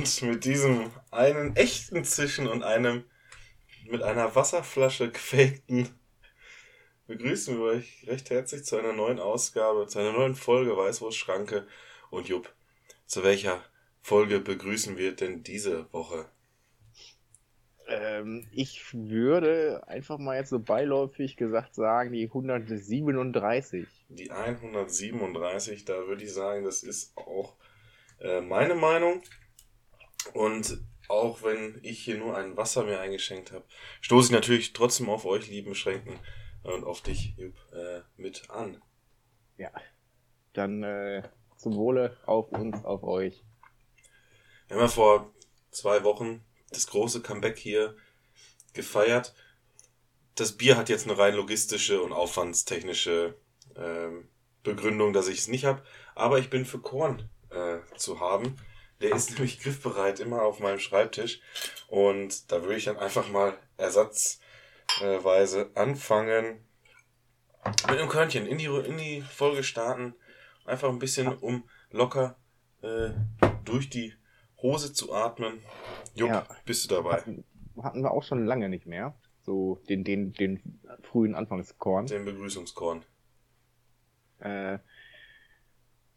Und mit diesem einen echten Zischen und einem mit einer Wasserflasche gefakten begrüßen wir euch recht herzlich zu einer neuen Ausgabe, zu einer neuen Folge Weißwurstschranke. Und Jupp, zu welcher Folge begrüßen wir denn diese Woche? Ähm, ich würde einfach mal jetzt so beiläufig gesagt sagen, die 137. Die 137, da würde ich sagen, das ist auch äh, meine Meinung. Und auch wenn ich hier nur ein Wasser mir eingeschenkt habe, stoße ich natürlich trotzdem auf euch, lieben Schränken, und auf dich, Jupp, äh, mit an. Ja. Dann äh, zum Wohle auf uns, auf euch. Wir haben ja vor zwei Wochen das große Comeback hier gefeiert. Das Bier hat jetzt eine rein logistische und aufwandstechnische ähm, Begründung, dass ich es nicht habe. Aber ich bin für Korn äh, zu haben. Der ist nämlich griffbereit immer auf meinem Schreibtisch. Und da würde ich dann einfach mal ersatzweise anfangen mit einem Körnchen in die, in die Folge starten. Einfach ein bisschen, um locker äh, durch die Hose zu atmen. Jupp, Ja. bist du dabei? Hatten, hatten wir auch schon lange nicht mehr. So den, den, den frühen Anfangskorn. Den Begrüßungskorn. Äh,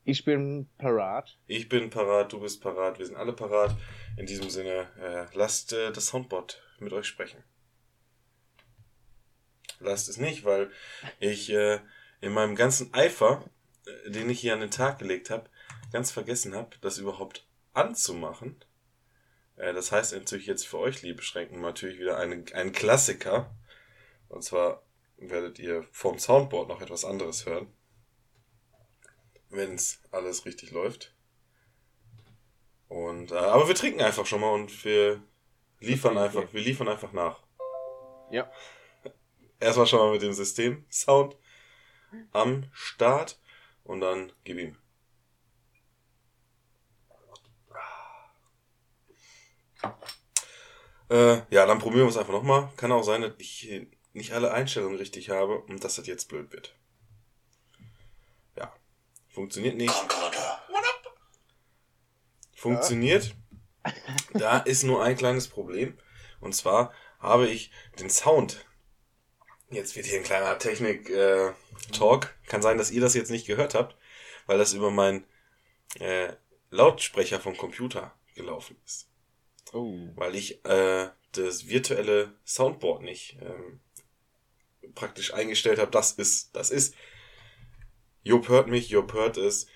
ich bin parat. Ich bin parat, du bist parat, wir sind alle parat. In diesem Sinne, äh, lasst äh, das Soundboard mit euch sprechen. Lasst es nicht, weil ich äh, in meinem ganzen Eifer, äh, den ich hier an den Tag gelegt habe, ganz vergessen habe, das überhaupt anzumachen. Äh, das heißt natürlich jetzt für euch, liebe Schränken, natürlich wieder einen, ein Klassiker. Und zwar werdet ihr vom Soundboard noch etwas anderes hören. Wenn es alles richtig läuft. Und, äh, aber wir trinken einfach schon mal und wir liefern Okay. einfach, wir liefern einfach nach. Ja. Erstmal schon mal mit dem System Sound am Start und dann gib ihm. Äh, ja, dann probieren wir es einfach nochmal. Kann auch sein, dass ich nicht alle Einstellungen richtig habe und dass das jetzt blöd wird. Funktioniert nicht. Funktioniert. Da ist nur ein kleines Problem. Und zwar habe ich den Sound. Jetzt wird hier ein kleiner Technik-Talk. Kann sein, dass ihr das jetzt nicht gehört habt, weil das über meinen äh, Lautsprecher vom Computer gelaufen ist Oh. weil ich äh, das virtuelle Soundboard nicht ähm, praktisch eingestellt habe. Das ist, das ist. Job hört mich, Job hört es.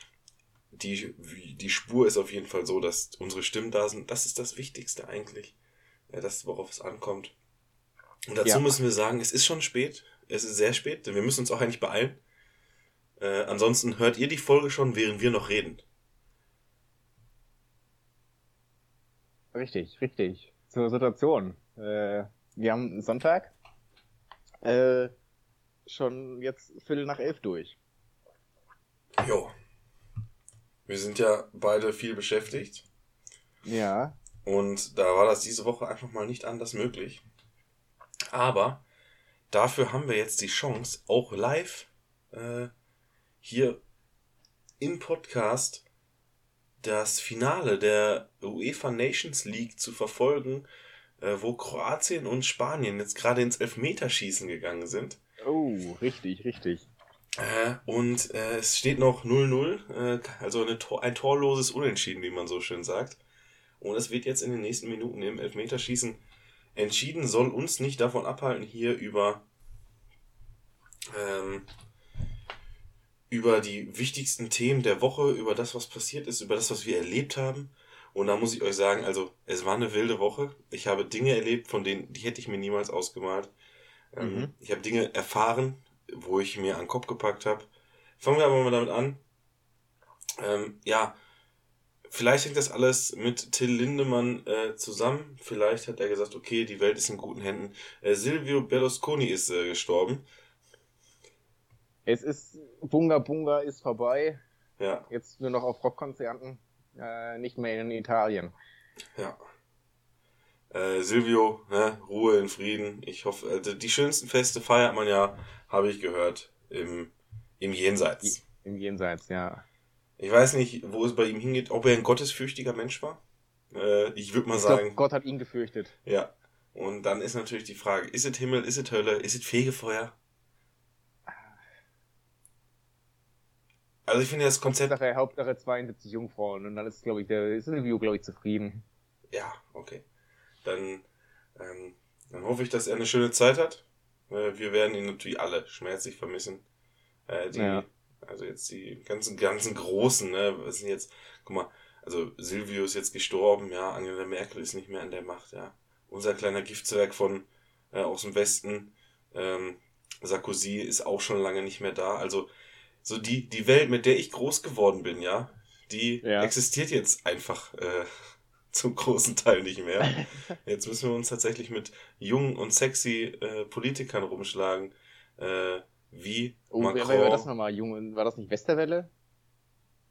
Die, die Spur ist auf jeden Fall so, dass unsere Stimmen da sind. Das ist das Wichtigste eigentlich. Ja, das, worauf es ankommt. Und dazu Ja. müssen wir sagen, es ist schon spät. Es ist sehr spät, denn wir müssen uns auch eigentlich beeilen. Äh, ansonsten hört ihr die Folge schon, während wir noch reden. Richtig, richtig. Zur Situation. Äh, wir haben Sonntag. Äh, schon jetzt Viertel nach elf durch. Jo. Wir sind ja beide viel beschäftigt. Ja. Und da war das diese Woche einfach mal nicht anders möglich. Aber dafür haben wir jetzt die Chance, auch live äh, hier im Podcast das Finale der UEFA Nations League zu verfolgen, äh, wo Kroatien und Spanien jetzt gerade ins Elfmeterschießen gegangen sind. Oh, richtig, richtig. Äh, und äh, es steht noch 0-0, äh, also eine Tor, ein torloses Unentschieden, wie man so schön sagt. Und es wird jetzt in den nächsten Minuten im Elfmeterschießen entschieden, soll uns nicht davon abhalten, hier über, ähm, über die wichtigsten Themen der Woche, über das, was passiert ist, über das, was wir erlebt haben. Und da muss ich euch sagen, also es war eine wilde Woche. Ich habe Dinge erlebt, von denen, die hätte ich mir niemals ausgemalt. Ähm, Mhm. Ich habe Dinge erfahren, wo ich mir an den Kopf gepackt habe. Fangen wir aber mal damit an. Ähm, ja, vielleicht hängt das alles mit Till Lindemann äh, zusammen. Vielleicht hat er gesagt, okay, die Welt ist in guten Händen. Äh, Silvio Berlusconi ist äh, gestorben. Es ist, Bunga Bunga ist vorbei. Ja, Jetzt nur noch auf Rockkonzerten, äh, nicht mehr in Italien. ja. Äh, Silvio, ne, Ruhe in Frieden. Ich hoffe, also die schönsten Feste feiert man ja, habe ich gehört, im, im Jenseits. Im Jenseits, ja. Ich weiß nicht, wo es bei ihm hingeht, ob er ein gottesfürchtiger Mensch war. Äh, ich würde mal Ich glaub, sagen, Gott hat ihn gefürchtet. ja. Und dann ist natürlich die Frage, ist es Himmel, ist es Hölle, ist es Fegefeuer? Also ich finde das Konzept, Hauptsache, Hauptsache 72 Jungfrauen und dann ist, glaube ich, der Silvio, glaube ich, zufrieden. ja, okay. Dann, ähm, dann hoffe ich, dass er eine schöne Zeit hat. Wir werden ihn natürlich alle schmerzlich vermissen. Äh, die, Ja. Also jetzt die ganzen, ganzen Großen, ne, was sind jetzt, guck mal, also Silvio ist jetzt gestorben, ja, Angela Merkel ist nicht mehr an der Macht, ja. Unser kleiner Giftzwerg von, äh, aus dem Westen, ähm, Sarkozy ist auch schon lange nicht mehr da. Also, so die, die Welt, mit der ich groß geworden bin, ja, die Ja. existiert jetzt einfach, äh, zum großen Teil nicht mehr. Jetzt müssen wir uns tatsächlich mit jungen und sexy äh, Politikern rumschlagen, äh, wie Oh, Macron. wer war das nochmal? Junge, war das nicht Westerwelle?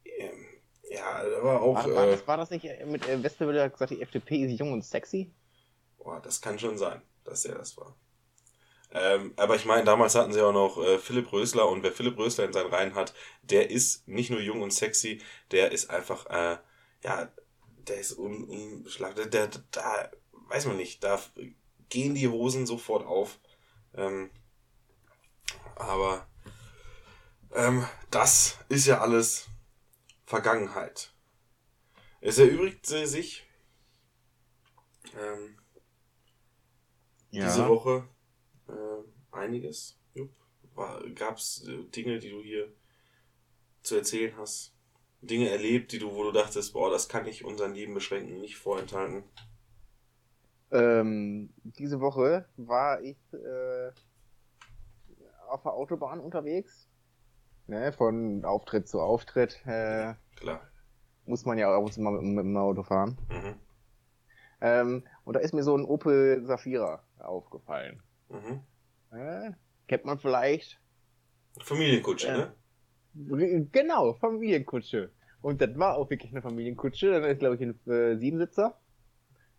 Ähm, ja, aber auch, War, war, äh, das, war das nicht äh, mit äh, Westerwelle hat gesagt, die FDP ist jung und sexy? boah, das kann schon sein, dass er das war. Ähm, aber ich meine, damals hatten sie auch noch äh, Philipp Rösler und wer Philipp Rösler in seinen Reihen hat, der ist nicht nur jung und sexy, der ist einfach, äh, ja, der ist un, unschlagbar, der, der, da, weiß man nicht, da gehen die Hosen sofort auf. Ähm, aber ähm, das ist ja alles Vergangenheit. Es erübrigte sich ähm, diese Woche äh, einiges. Gab es äh, Dinge, die du hier zu erzählen hast? Dinge erlebt, die du, wo du dachtest, boah, das kann ich unseren Leben beschränken, nicht vorenthalten. Ähm, diese Woche war ich äh, auf der Autobahn unterwegs. Ne, von Auftritt zu Auftritt äh, Klar. muss man ja auch mal mit, mit dem Auto fahren. Mhm. Ähm, und da ist mir so ein Opel Safira aufgefallen. Mhm. Äh, kennt man vielleicht? Familienkutsche, Ja. ne? Genau, Familienkutsche. Und das war auch wirklich eine Familienkutsche. Dann ist, glaube ich, ein äh, Siebensitzer.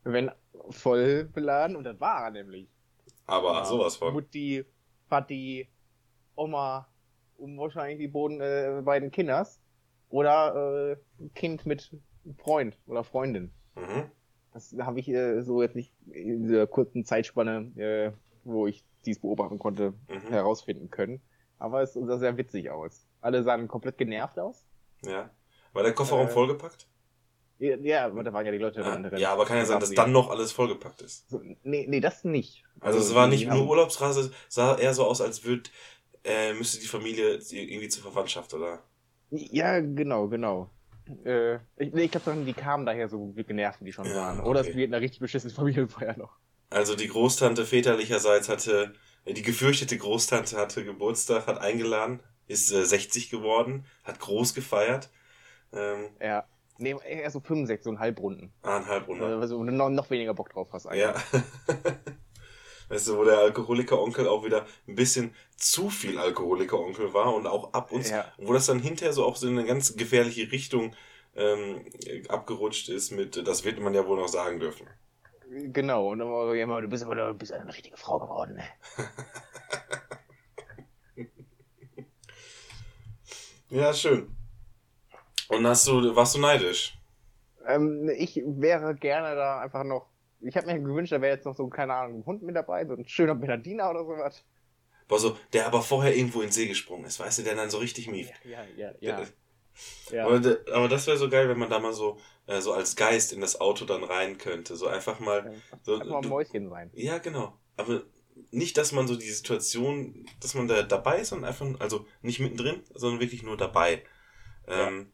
Wenn voll beladen. Und das war er nämlich. Aber sowas von. Mutti, Vati, Oma und wahrscheinlich die Boden, äh, beiden Kinders. Oder äh, ein Kind mit Freund oder Freundin. Mhm. Das habe ich äh, so jetzt nicht in dieser kurzen Zeitspanne, äh, wo ich dies beobachten konnte, Mhm. herausfinden können. Aber es sah sehr witzig aus. Alle sahen komplett genervt aus. Ja. War der Kofferraum Äh, vollgepackt? Ja, ja, aber da waren ja die Leute Ja, drin. ja, aber kann ja sein, dass dann noch alles vollgepackt ist. Nee, nee, das nicht. Also es war nicht nur Urlaubsreise, sah eher so aus, als würde äh, müsste die Familie irgendwie zur Verwandtschaft, oder? Ja, genau, genau. Äh, ich ich glaube, die kamen daher so genervt, wie die schon Ja, waren. Oder es okay. wird eine richtig beschissene Familienfeier noch. Also die Großtante väterlicherseits hatte, äh, die gefürchtete Großtante hatte Geburtstag, hat eingeladen, ist äh, 60 geworden, hat groß gefeiert. Ähm, Ja. Nee, eher so 65, so ein Halbrunden. eineinhalb Äh, Runde. also, wo du noch, noch weniger Bock drauf hast eigentlich. Ja. weißt du, wo der Alkoholiker-Onkel auch wieder ein bisschen zu viel Alkoholiker-Onkel war und auch ab und Ja. wo das dann hinterher so auch so in eine ganz gefährliche Richtung ähm, abgerutscht ist mit, das wird man ja wohl noch sagen dürfen. Genau, und dann war ja, du bist aber du bist eine richtige Frau geworden. Ne? Ja, schön. Und hast du, warst du neidisch? Ähm, ich wäre gerne da einfach noch. Ich habe mir gewünscht, da wäre jetzt noch so, keine Ahnung, ein Hund mit dabei, so ein schöner Bernardiner oder sowas. War so, der aber vorher irgendwo in den See gesprungen ist, weißt du, der dann so richtig mieft. Ja, ja, ja. Der- ja. Aber, aber das wäre so geil, wenn man da mal so, äh, so als Geist in das Auto dann rein könnte. So einfach mal. So, Einfach mal ein du- Mäuschen sein. Ja, genau. Aber nicht, dass man so die Situation, dass man da dabei ist, sondern einfach, also nicht mittendrin, sondern wirklich nur dabei. Ähm,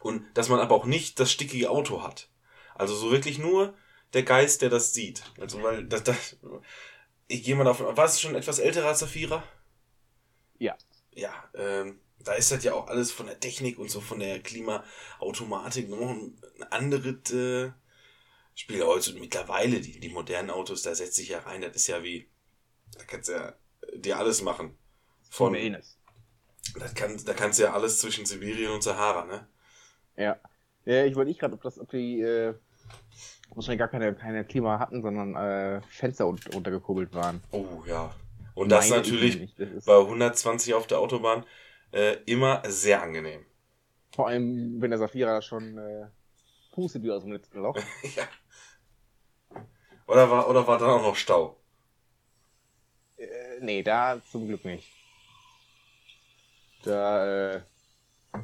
und dass man aber auch nicht das stickige Auto hat. Also so wirklich nur der Geist, der das sieht. Also weil das, das ich gehe mal davon, war es schon etwas älterer Vierer? Ja. Ja, ähm, da ist das ja auch alles von der Technik und so von der Klimaautomatik noch ein anderes äh, Spiel. Heute mittlerweile, die, die modernen Autos, da setzt sich ja rein, das ist ja wie, da kannst du ja dir alles machen. Von, das kann, da kannst du ja alles zwischen Sibirien und Sahara, ne? Ja. ja. Ich wollte nicht gerade, ob das, ob die äh, wahrscheinlich gar keine, keine Klima hatten, sondern äh, Fenster un untergekurbelt waren. Oh ja. Und das Meine ich natürlich. Das ist, bei 120 auf der Autobahn äh, immer sehr angenehm. vor allem, wenn der Safira schon äh, pustet wie aus dem letzten Loch. ja. Oder war, oder war dann auch noch Stau? Äh, nee, da zum Glück nicht. Da, äh,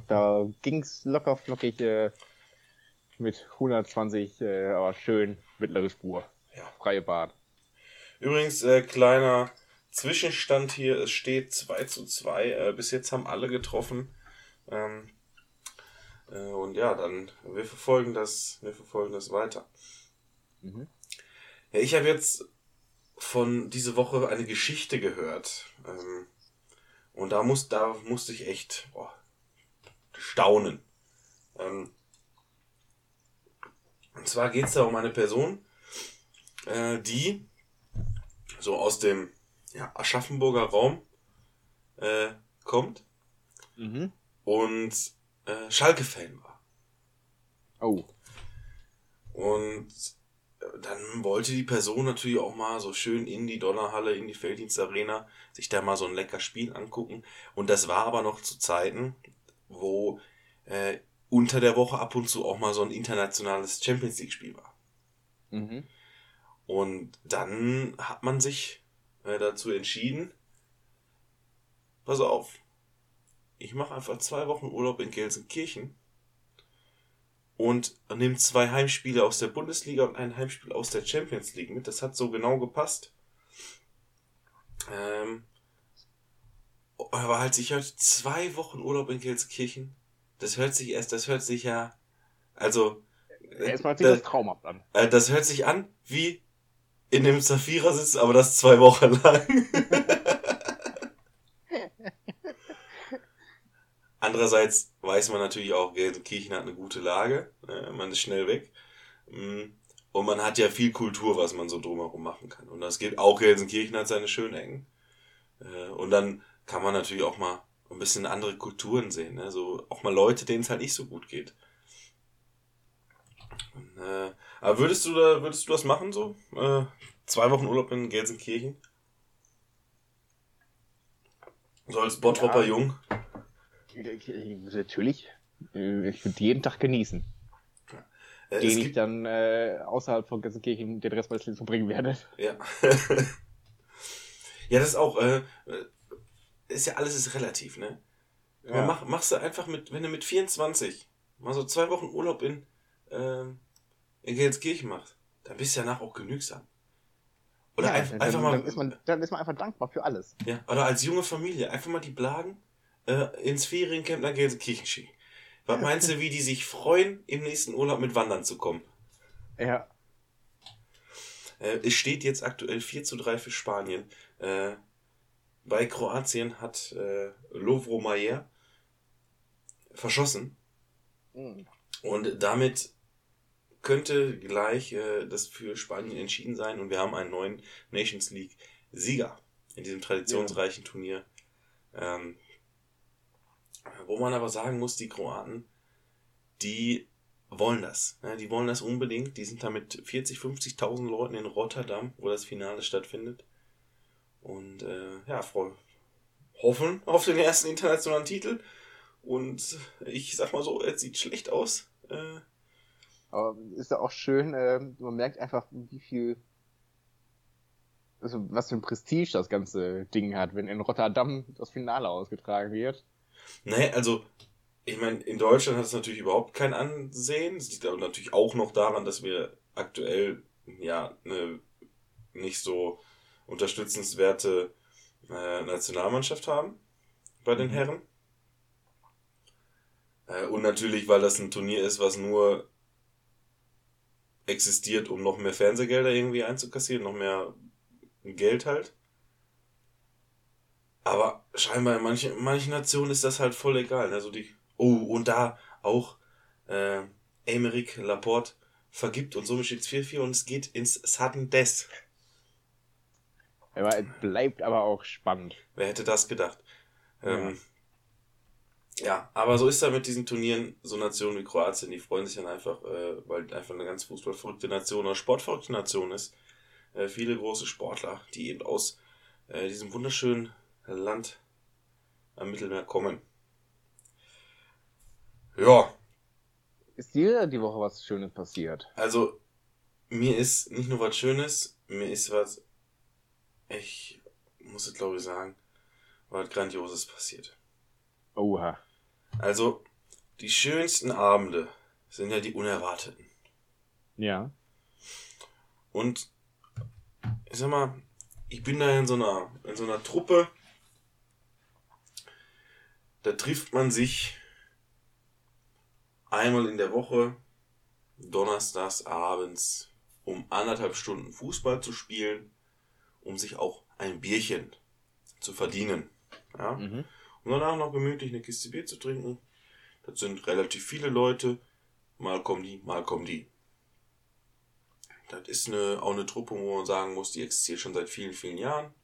da ging's locker flockig äh, mit 120, äh, aber schön mittlere Spur. Ja. Freie Bahn. Übrigens, äh, kleiner Zwischenstand hier. Es steht 2 zu 2. Äh, bis jetzt haben alle getroffen. Ähm, äh, und ja, dann, wir verfolgen das, wir verfolgen das weiter. Mhm. Ja, ich habe jetzt von diese Woche eine Geschichte gehört. Ähm, und da, muss, da musste ich echt boah, staunen. Ähm, und zwar geht es da um eine Person, äh, die so aus dem ja, Aschaffenburger Raum äh, kommt Mhm. und äh, Schalke-Fan war. Oh. Und äh, dann wollte die Person natürlich auch mal so schön in die Donnerhalle, in die Felddienstarena, sich da mal so ein lecker Spiel angucken. Und das war aber noch zu Zeiten, wo äh, unter der Woche ab und zu auch mal so ein internationales Champions League-Spiel war. Mhm. Und dann hat man sich äh, dazu entschieden, pass auf, ich mache einfach zwei Wochen Urlaub in Gelsenkirchen und nehme zwei Heimspiele aus der Bundesliga und ein Heimspiel aus der Champions League mit. Das hat so genau gepasst. Ähm, aber halt sich halt zwei Wochen Urlaub in Gelsenkirchen. Das hört sich erst, das hört sich ja, also, Erstmal sieht da- das traumhaft an. äh, das hört sich an wie in dem Zafira sitzen, aber das zwei Wochen lang. Andererseits weiß man natürlich auch, Gelsenkirchen hat eine gute Lage. äh, Man ist schnell weg. Mm, Und man hat ja viel Kultur, was man so drumherum machen kann. Und das geht auch Gelsenkirchen hat seine schönen Ecken. Äh, Und dann kann man natürlich auch mal ein bisschen andere Kulturen sehen. Ne? So auch mal Leute, denen es halt nicht so gut geht. Und, äh, aber würdest du da, würdest du das machen so? Äh, zwei Wochen Urlaub in Gelsenkirchen? So als Bottropper Ja. Jung? Natürlich. Äh, Ich würde jeden Tag genießen. Äh, Den ich dann äh, außerhalb von Gelsenkirchen den Rest meines Lebens verbringen werde. ja. ja, das ist auch, äh, äh, ist ja alles ist relativ, ne? Ja. Mach, machst du einfach mit, wenn du mit 24 mal so zwei Wochen Urlaub in, ähm, in Gelsenkirchen machst, dann bist du danach auch genügsam. Oder Ja, einf- dann, einfach dann, mal, Dann ist, man, dann ist man einfach dankbar für alles. ja, oder als junge Familie, einfach mal die Blagen äh, ins Feriencamp nach Gelsenkirchen schicken. Was meinst du, wie die sich freuen, im nächsten Urlaub mit Wandern zu kommen? Ja. Äh, es steht jetzt aktuell 4 zu 3 für Spanien. Äh, bei Kroatien hat äh, Lovro Mayer verschossen. Mhm. Und damit könnte gleich äh, das für Spanien entschieden sein. Und wir haben einen neuen Nations League Sieger in diesem traditionsreichen Turnier. Ähm, wo man aber sagen muss, die Kroaten, die wollen das. Ja, die wollen das unbedingt. Die sind da mit 40, 50.000 Leuten in Rotterdam, wo das Finale stattfindet. Und äh, ja, freu- hoffen auf den ersten internationalen Titel. Und ich sag mal so, es sieht schlecht aus. Äh, Aber ist ja auch schön, ähm, man merkt einfach, wie viel, also was für ein Prestige das ganze Ding hat, wenn in Rotterdam das Finale ausgetragen wird. Nee, also, ich meine, in Deutschland hat es natürlich überhaupt kein Ansehen. Das liegt aber natürlich auch noch daran, dass wir aktuell ja eine nicht so unterstützenswerte äh, Nationalmannschaft haben bei den Mhm. Herren. Äh, und natürlich, weil das ein Turnier ist, was nur existiert, um noch mehr Fernsehgelder irgendwie einzukassieren, noch mehr Geld halt. Aber scheinbar in manchen, in manchen Nationen ist das halt voll egal. Also die, oh, und da auch äh, Emeric Laporte vergibt und somit steht es 4-4 und es geht ins Sudden Death. Aber es bleibt aber auch spannend. Wer hätte das gedacht? Ähm, ja. aber so ist da mit diesen Turnieren, so Nationen wie Kroatien, die freuen sich dann einfach, äh, weil einfach eine ganz fußballverrückte Nation oder sportverrückte Nation ist. Äh, viele große Sportler, die eben aus äh, diesem wunderschönen Land am Mittelmeer kommen. Ja, Ist dir die Woche was Schönes passiert? also mir ist nicht nur was Schönes, mir ist was, ich muss es glaube ich sagen, was Grandioses passiert. Oha. Also, die schönsten Abende sind ja die unerwarteten. Ja. Und ich sag mal, ich bin da in so einer, in so einer Truppe, da trifft man sich einmal in der Woche, donnerstags abends, um anderthalb Stunden Fußball zu spielen, um sich auch ein Bierchen zu verdienen. Ja? Mhm. Und danach noch gemütlich eine Kiste Bier zu trinken. Das sind relativ viele Leute. Mal kommen die, mal kommen die. Das ist eine, auch eine Truppe, wo man sagen muss, die existiert schon seit vielen, vielen Jahren.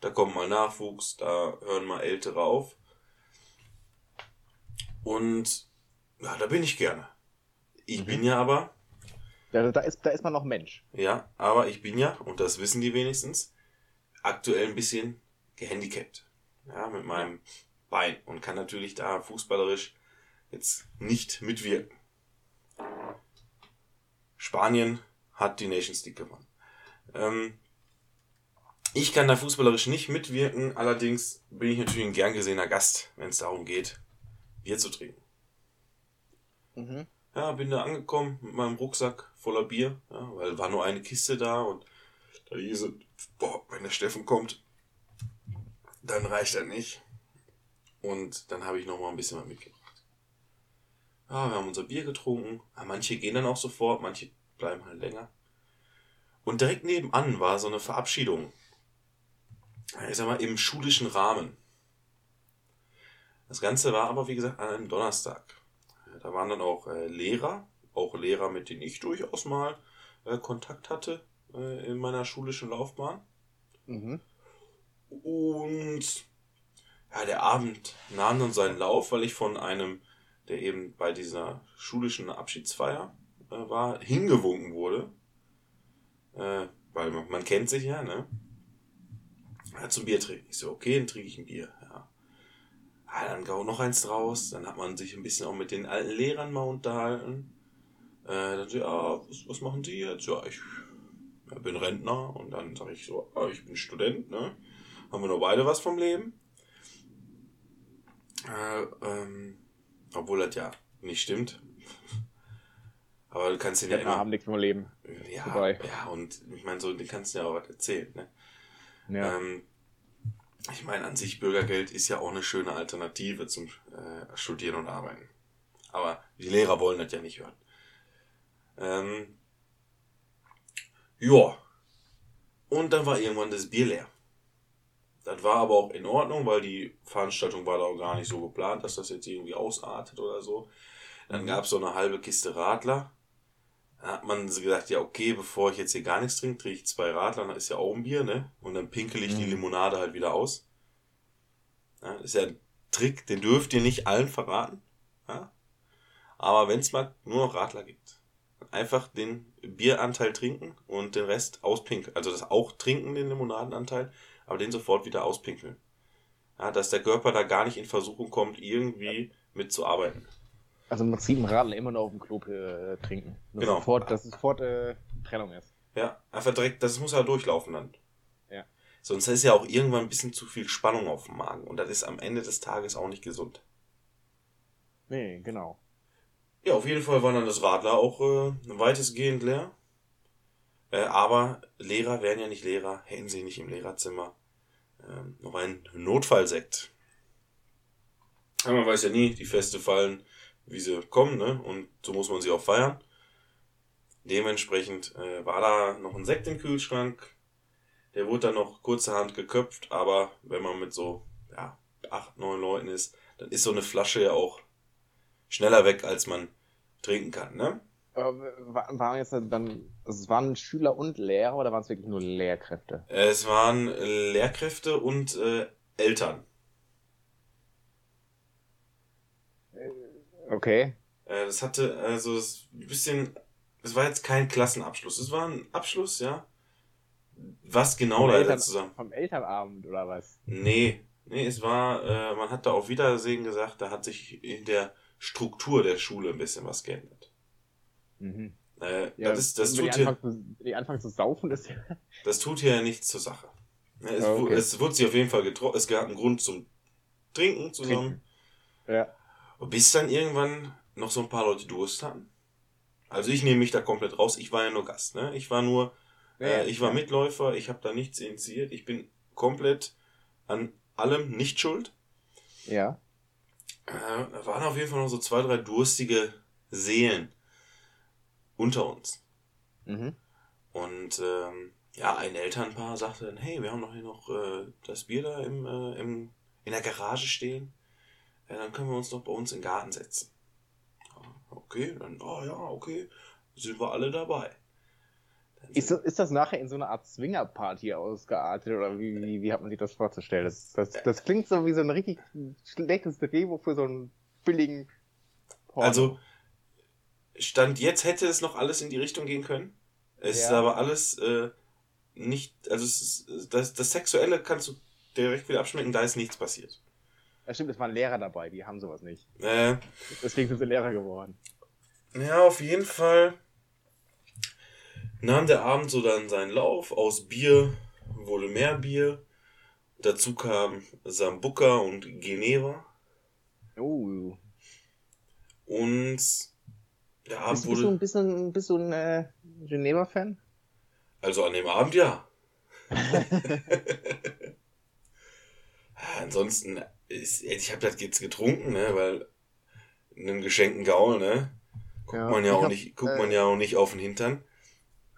Da kommt mal Nachwuchs, da hören mal Ältere auf. Und ja, da bin ich gerne. Ich Mhm. bin ja aber, Da, da, ist, da ist man noch Mensch. ja, aber ich bin ja, und das wissen die wenigstens, aktuell ein bisschen gehandicapt. Ja, mit meinem Bein und kann natürlich da fußballerisch jetzt nicht mitwirken. Spanien hat die Nations League gewonnen. Ähm, ich kann da fußballerisch nicht mitwirken, allerdings bin ich natürlich ein gern gesehener Gast, wenn es darum geht, Bier zu trinken. Mhm. Ja, bin da angekommen mit meinem Rucksack voller Bier, ja, weil war nur eine Kiste da und da hieß es, boah, wenn der Steffen kommt, dann reicht er nicht. Und dann habe ich noch mal ein bisschen was mitgebracht. Ja, wir haben unser Bier getrunken. Ja, manche gehen dann auch sofort, manche bleiben halt länger. Und direkt nebenan war so eine Verabschiedung. Ich sag mal, im schulischen Rahmen. Das Ganze war aber, wie gesagt, an einem Donnerstag. Da waren dann auch äh, Lehrer, auch Lehrer, mit denen ich durchaus mal äh, Kontakt hatte äh, in meiner schulischen Laufbahn. Mhm. Und ja, der Abend nahm dann seinen Lauf, weil ich von einem, der eben bei dieser schulischen Abschiedsfeier äh, war, hingewunken wurde. Äh, weil man, man kennt sich ja, ne? Ja, zum Bier trinken. Ich so, okay, dann trinke ich ein Bier. Ja. ja, dann gau noch eins draus. Dann hat man sich ein bisschen auch mit den alten Lehrern mal unterhalten. Äh, dann so, ja, was, was machen Sie jetzt? Ja, ich bin Rentner. Und dann sage ich so, ah, ich bin Student, ne? Haben wir nur beide was vom Leben? Äh, ähm, obwohl das ja nicht stimmt. Aber du kannst den ja immer. haben nichts vom Leben. Ja, vorbei. ja, und ich meine, so, den kannst du ja auch was erzählen, ne? Ja. Ähm, ich meine, an sich Bürgergeld ist ja auch eine schöne Alternative zum äh, Studieren und Arbeiten. Aber die Lehrer wollen das ja nicht hören. Ähm, ja. Und dann war irgendwann das Bier leer. Das war aber auch in Ordnung, weil die Veranstaltung war da auch gar nicht so geplant, dass das jetzt irgendwie ausartet oder so. Dann gab es so eine halbe Kiste Radler. Da hat man so gesagt, ja okay, bevor ich jetzt hier gar nichts trinke, trinke ich zwei Radler, dann ist ja auch ein Bier, ne? Und dann pinkel ich die Mhm. Limonade halt wieder aus. Ja, das ist ja ein Trick, den dürft ihr nicht allen verraten. Ja? Aber wenn es mal nur noch Radler gibt, einfach den Bieranteil trinken und den Rest auspinkeln. Also das auch trinken, den Limonadenanteil, aber den sofort wieder auspinkeln. Ja, dass der Körper da gar nicht in Versuchung kommt, irgendwie mitzuarbeiten. Also im Prinzip ein Radler immer nur auf dem Klo äh, trinken. Dass Genau. Sofort, dass es sofort äh, Trennung ist. Ja, einfach direkt, das muss ja durchlaufen dann. Ja. Sonst ist ja auch irgendwann ein bisschen zu viel Spannung auf dem Magen und das ist am Ende des Tages auch nicht gesund. Nee, genau. Ja, auf jeden Fall war dann das Radler auch äh, weitestgehend leer. Äh, aber Lehrer wären ja nicht Lehrer, hätten sie nicht im Lehrerzimmer ähm, noch einen Notfallsekt. Aber man weiß ja nie, die Feste fallen, wie sie kommen, ne? Und so muss man sie auch feiern. Dementsprechend äh, war da noch ein Sekt im Kühlschrank. Der wurde dann noch kurzerhand geköpft, aber wenn man mit so ja, acht, neun Leuten ist, dann ist so eine Flasche ja auch schneller weg, als man trinken kann, ne? Waren jetzt dann, also es waren Schüler und Lehrer oder waren es wirklich nur Lehrkräfte? Es waren äh, Lehrkräfte und äh, Eltern. Okay. Äh, das hatte also das ein bisschen, es war jetzt kein Klassenabschluss. Es war ein Abschluss, ja. Was genau Vom da Eltern- zusammen? Vom Elternabend oder was? Nee, nee, es war, äh, man hat da auf Wiedersehen gesagt, da hat sich in der Struktur der Schule ein bisschen was geändert. Mhm. Äh, Ja, das, ist, das, tut die hier, anfangen zu, die zu saufen, ist ja. das tut hier nichts zur Sache. Ne, Es, wu- okay. es wurde sich auf jeden Fall getroffen, es gab einen Grund zum Trinken zusammen. Ja. Bis dann irgendwann noch so ein paar Leute Durst hatten. Also ich nehme mich da komplett raus. Ich war ja nur Gast. Ne? Ich war nur, äh, ich war Mitläufer. Ich habe da nichts initiiert. Ich bin komplett an allem nicht schuld. Ja. Äh, da waren auf jeden Fall noch so zwei, drei durstige Seelen unter uns. Mhm. Und ähm, ja, ein Elternpaar sagte dann, hey, wir haben doch hier noch äh, das Bier da im, äh, im, in der Garage stehen. Ja, dann können wir uns doch bei uns in den Garten setzen. Ja, Okay, dann, oh ja, okay, sind wir alle dabei. Ist ist das nachher in so eine Art Swingerparty ausgeartet oder wie, wie, wie hat man sich das vorzustellen? Das, das, das klingt so wie so ein richtig schlechtes Drehbuch für so einen billigen Porno. Also, Stand jetzt hätte es noch alles in die Richtung gehen können. Es ist Ja. aber alles äh, nicht, also ist, das, das Sexuelle kannst du direkt wieder abschmecken, da ist nichts passiert. Ja, stimmt, es waren Lehrer dabei, die haben sowas nicht. Äh, Deswegen sind sie Lehrer geworden. Ja, auf jeden Fall nahm der Abend so dann seinen Lauf. Aus Bier wurde mehr Bier. Dazu kam Sambuca und Geneva. Oh. Und der Abend Bist, bist, du, wurde. bist, du, bist du ein äh, Geneva-Fan? Also an dem Abend ja. Ansonsten, ist, ich habe das jetzt getrunken, ne, weil einen geschenkten Gaul, ne, guckt man ja auch hab, nicht, guckt äh, man ja auch nicht auf den Hintern.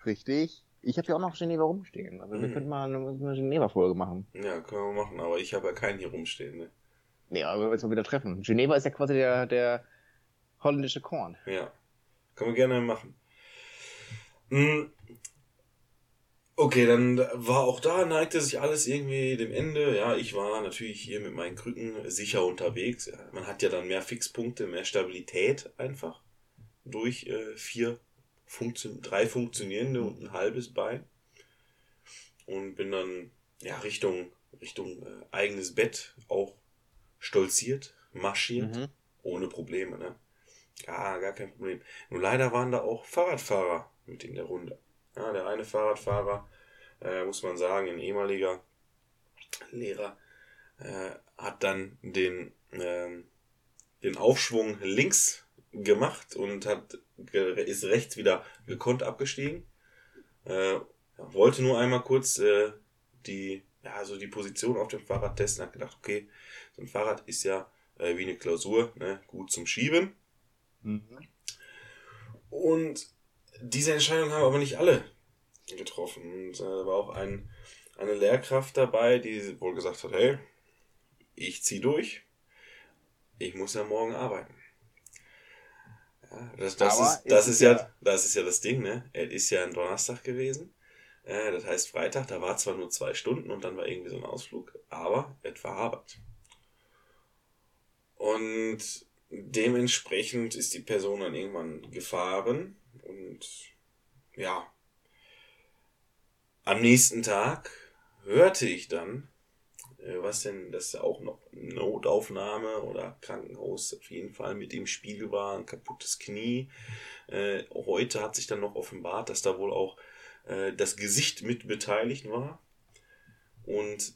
Richtig. Ich habe ja auch noch Geneva rumstehen. Also wir Mhm. könnten mal eine, eine Geneva-Folge machen. Ja, können wir machen, aber ich habe ja keinen hier rumstehen, ne. Nee, aber wir uns mal wieder treffen. Geneva ist ja quasi der, der holländische Korn. Ja, können wir gerne machen. Hm. Okay, dann war auch da, neigte sich alles irgendwie dem Ende. Ja, ich war natürlich hier mit meinen Krücken sicher unterwegs. Man hat ja dann mehr Fixpunkte, mehr Stabilität einfach. Durch äh, vier, Funktion drei funktionierende und ein halbes Bein. Und bin dann ja Richtung, Richtung äh, eigenes Bett auch stolziert, marschiert. Mhm. Ohne Probleme, ne? Ja, gar kein Problem. Nur leider waren da auch Fahrradfahrer mit in der Runde. Ja, der eine Fahrradfahrer, äh, muss man sagen, ein ehemaliger Lehrer, äh, hat dann den, ähm, den Aufschwung links gemacht und hat, ist rechts wieder gekonnt abgestiegen. Äh, wollte nur einmal kurz äh, die, ja, also die Position auf dem Fahrrad testen, hat gedacht, okay, so ein Fahrrad ist ja äh, wie eine Klausur, ne, gut zum Schieben. Und diese Entscheidung haben aber nicht alle getroffen. Und äh, da war auch ein, eine Lehrkraft dabei, die wohl gesagt hat, hey, ich zieh durch. Ich muss ja morgen arbeiten. Das, das, ist, das, ist ja, das ist ja das Ding, ne? Es ist ja ein Donnerstag gewesen. Äh, das heißt Freitag, da war zwar nur zwei Stunden und dann war irgendwie so ein Ausflug, aber es war Arbeit. Und dementsprechend ist die Person dann irgendwann gefahren und ja, am nächsten Tag hörte ich dann, was denn, dass auch noch Notaufnahme oder Krankenhaus auf jeden Fall mit im Spiel war, ein kaputtes Knie. Äh, heute hat sich dann noch offenbart, dass da wohl auch äh, das Gesicht mit beteiligt war. Und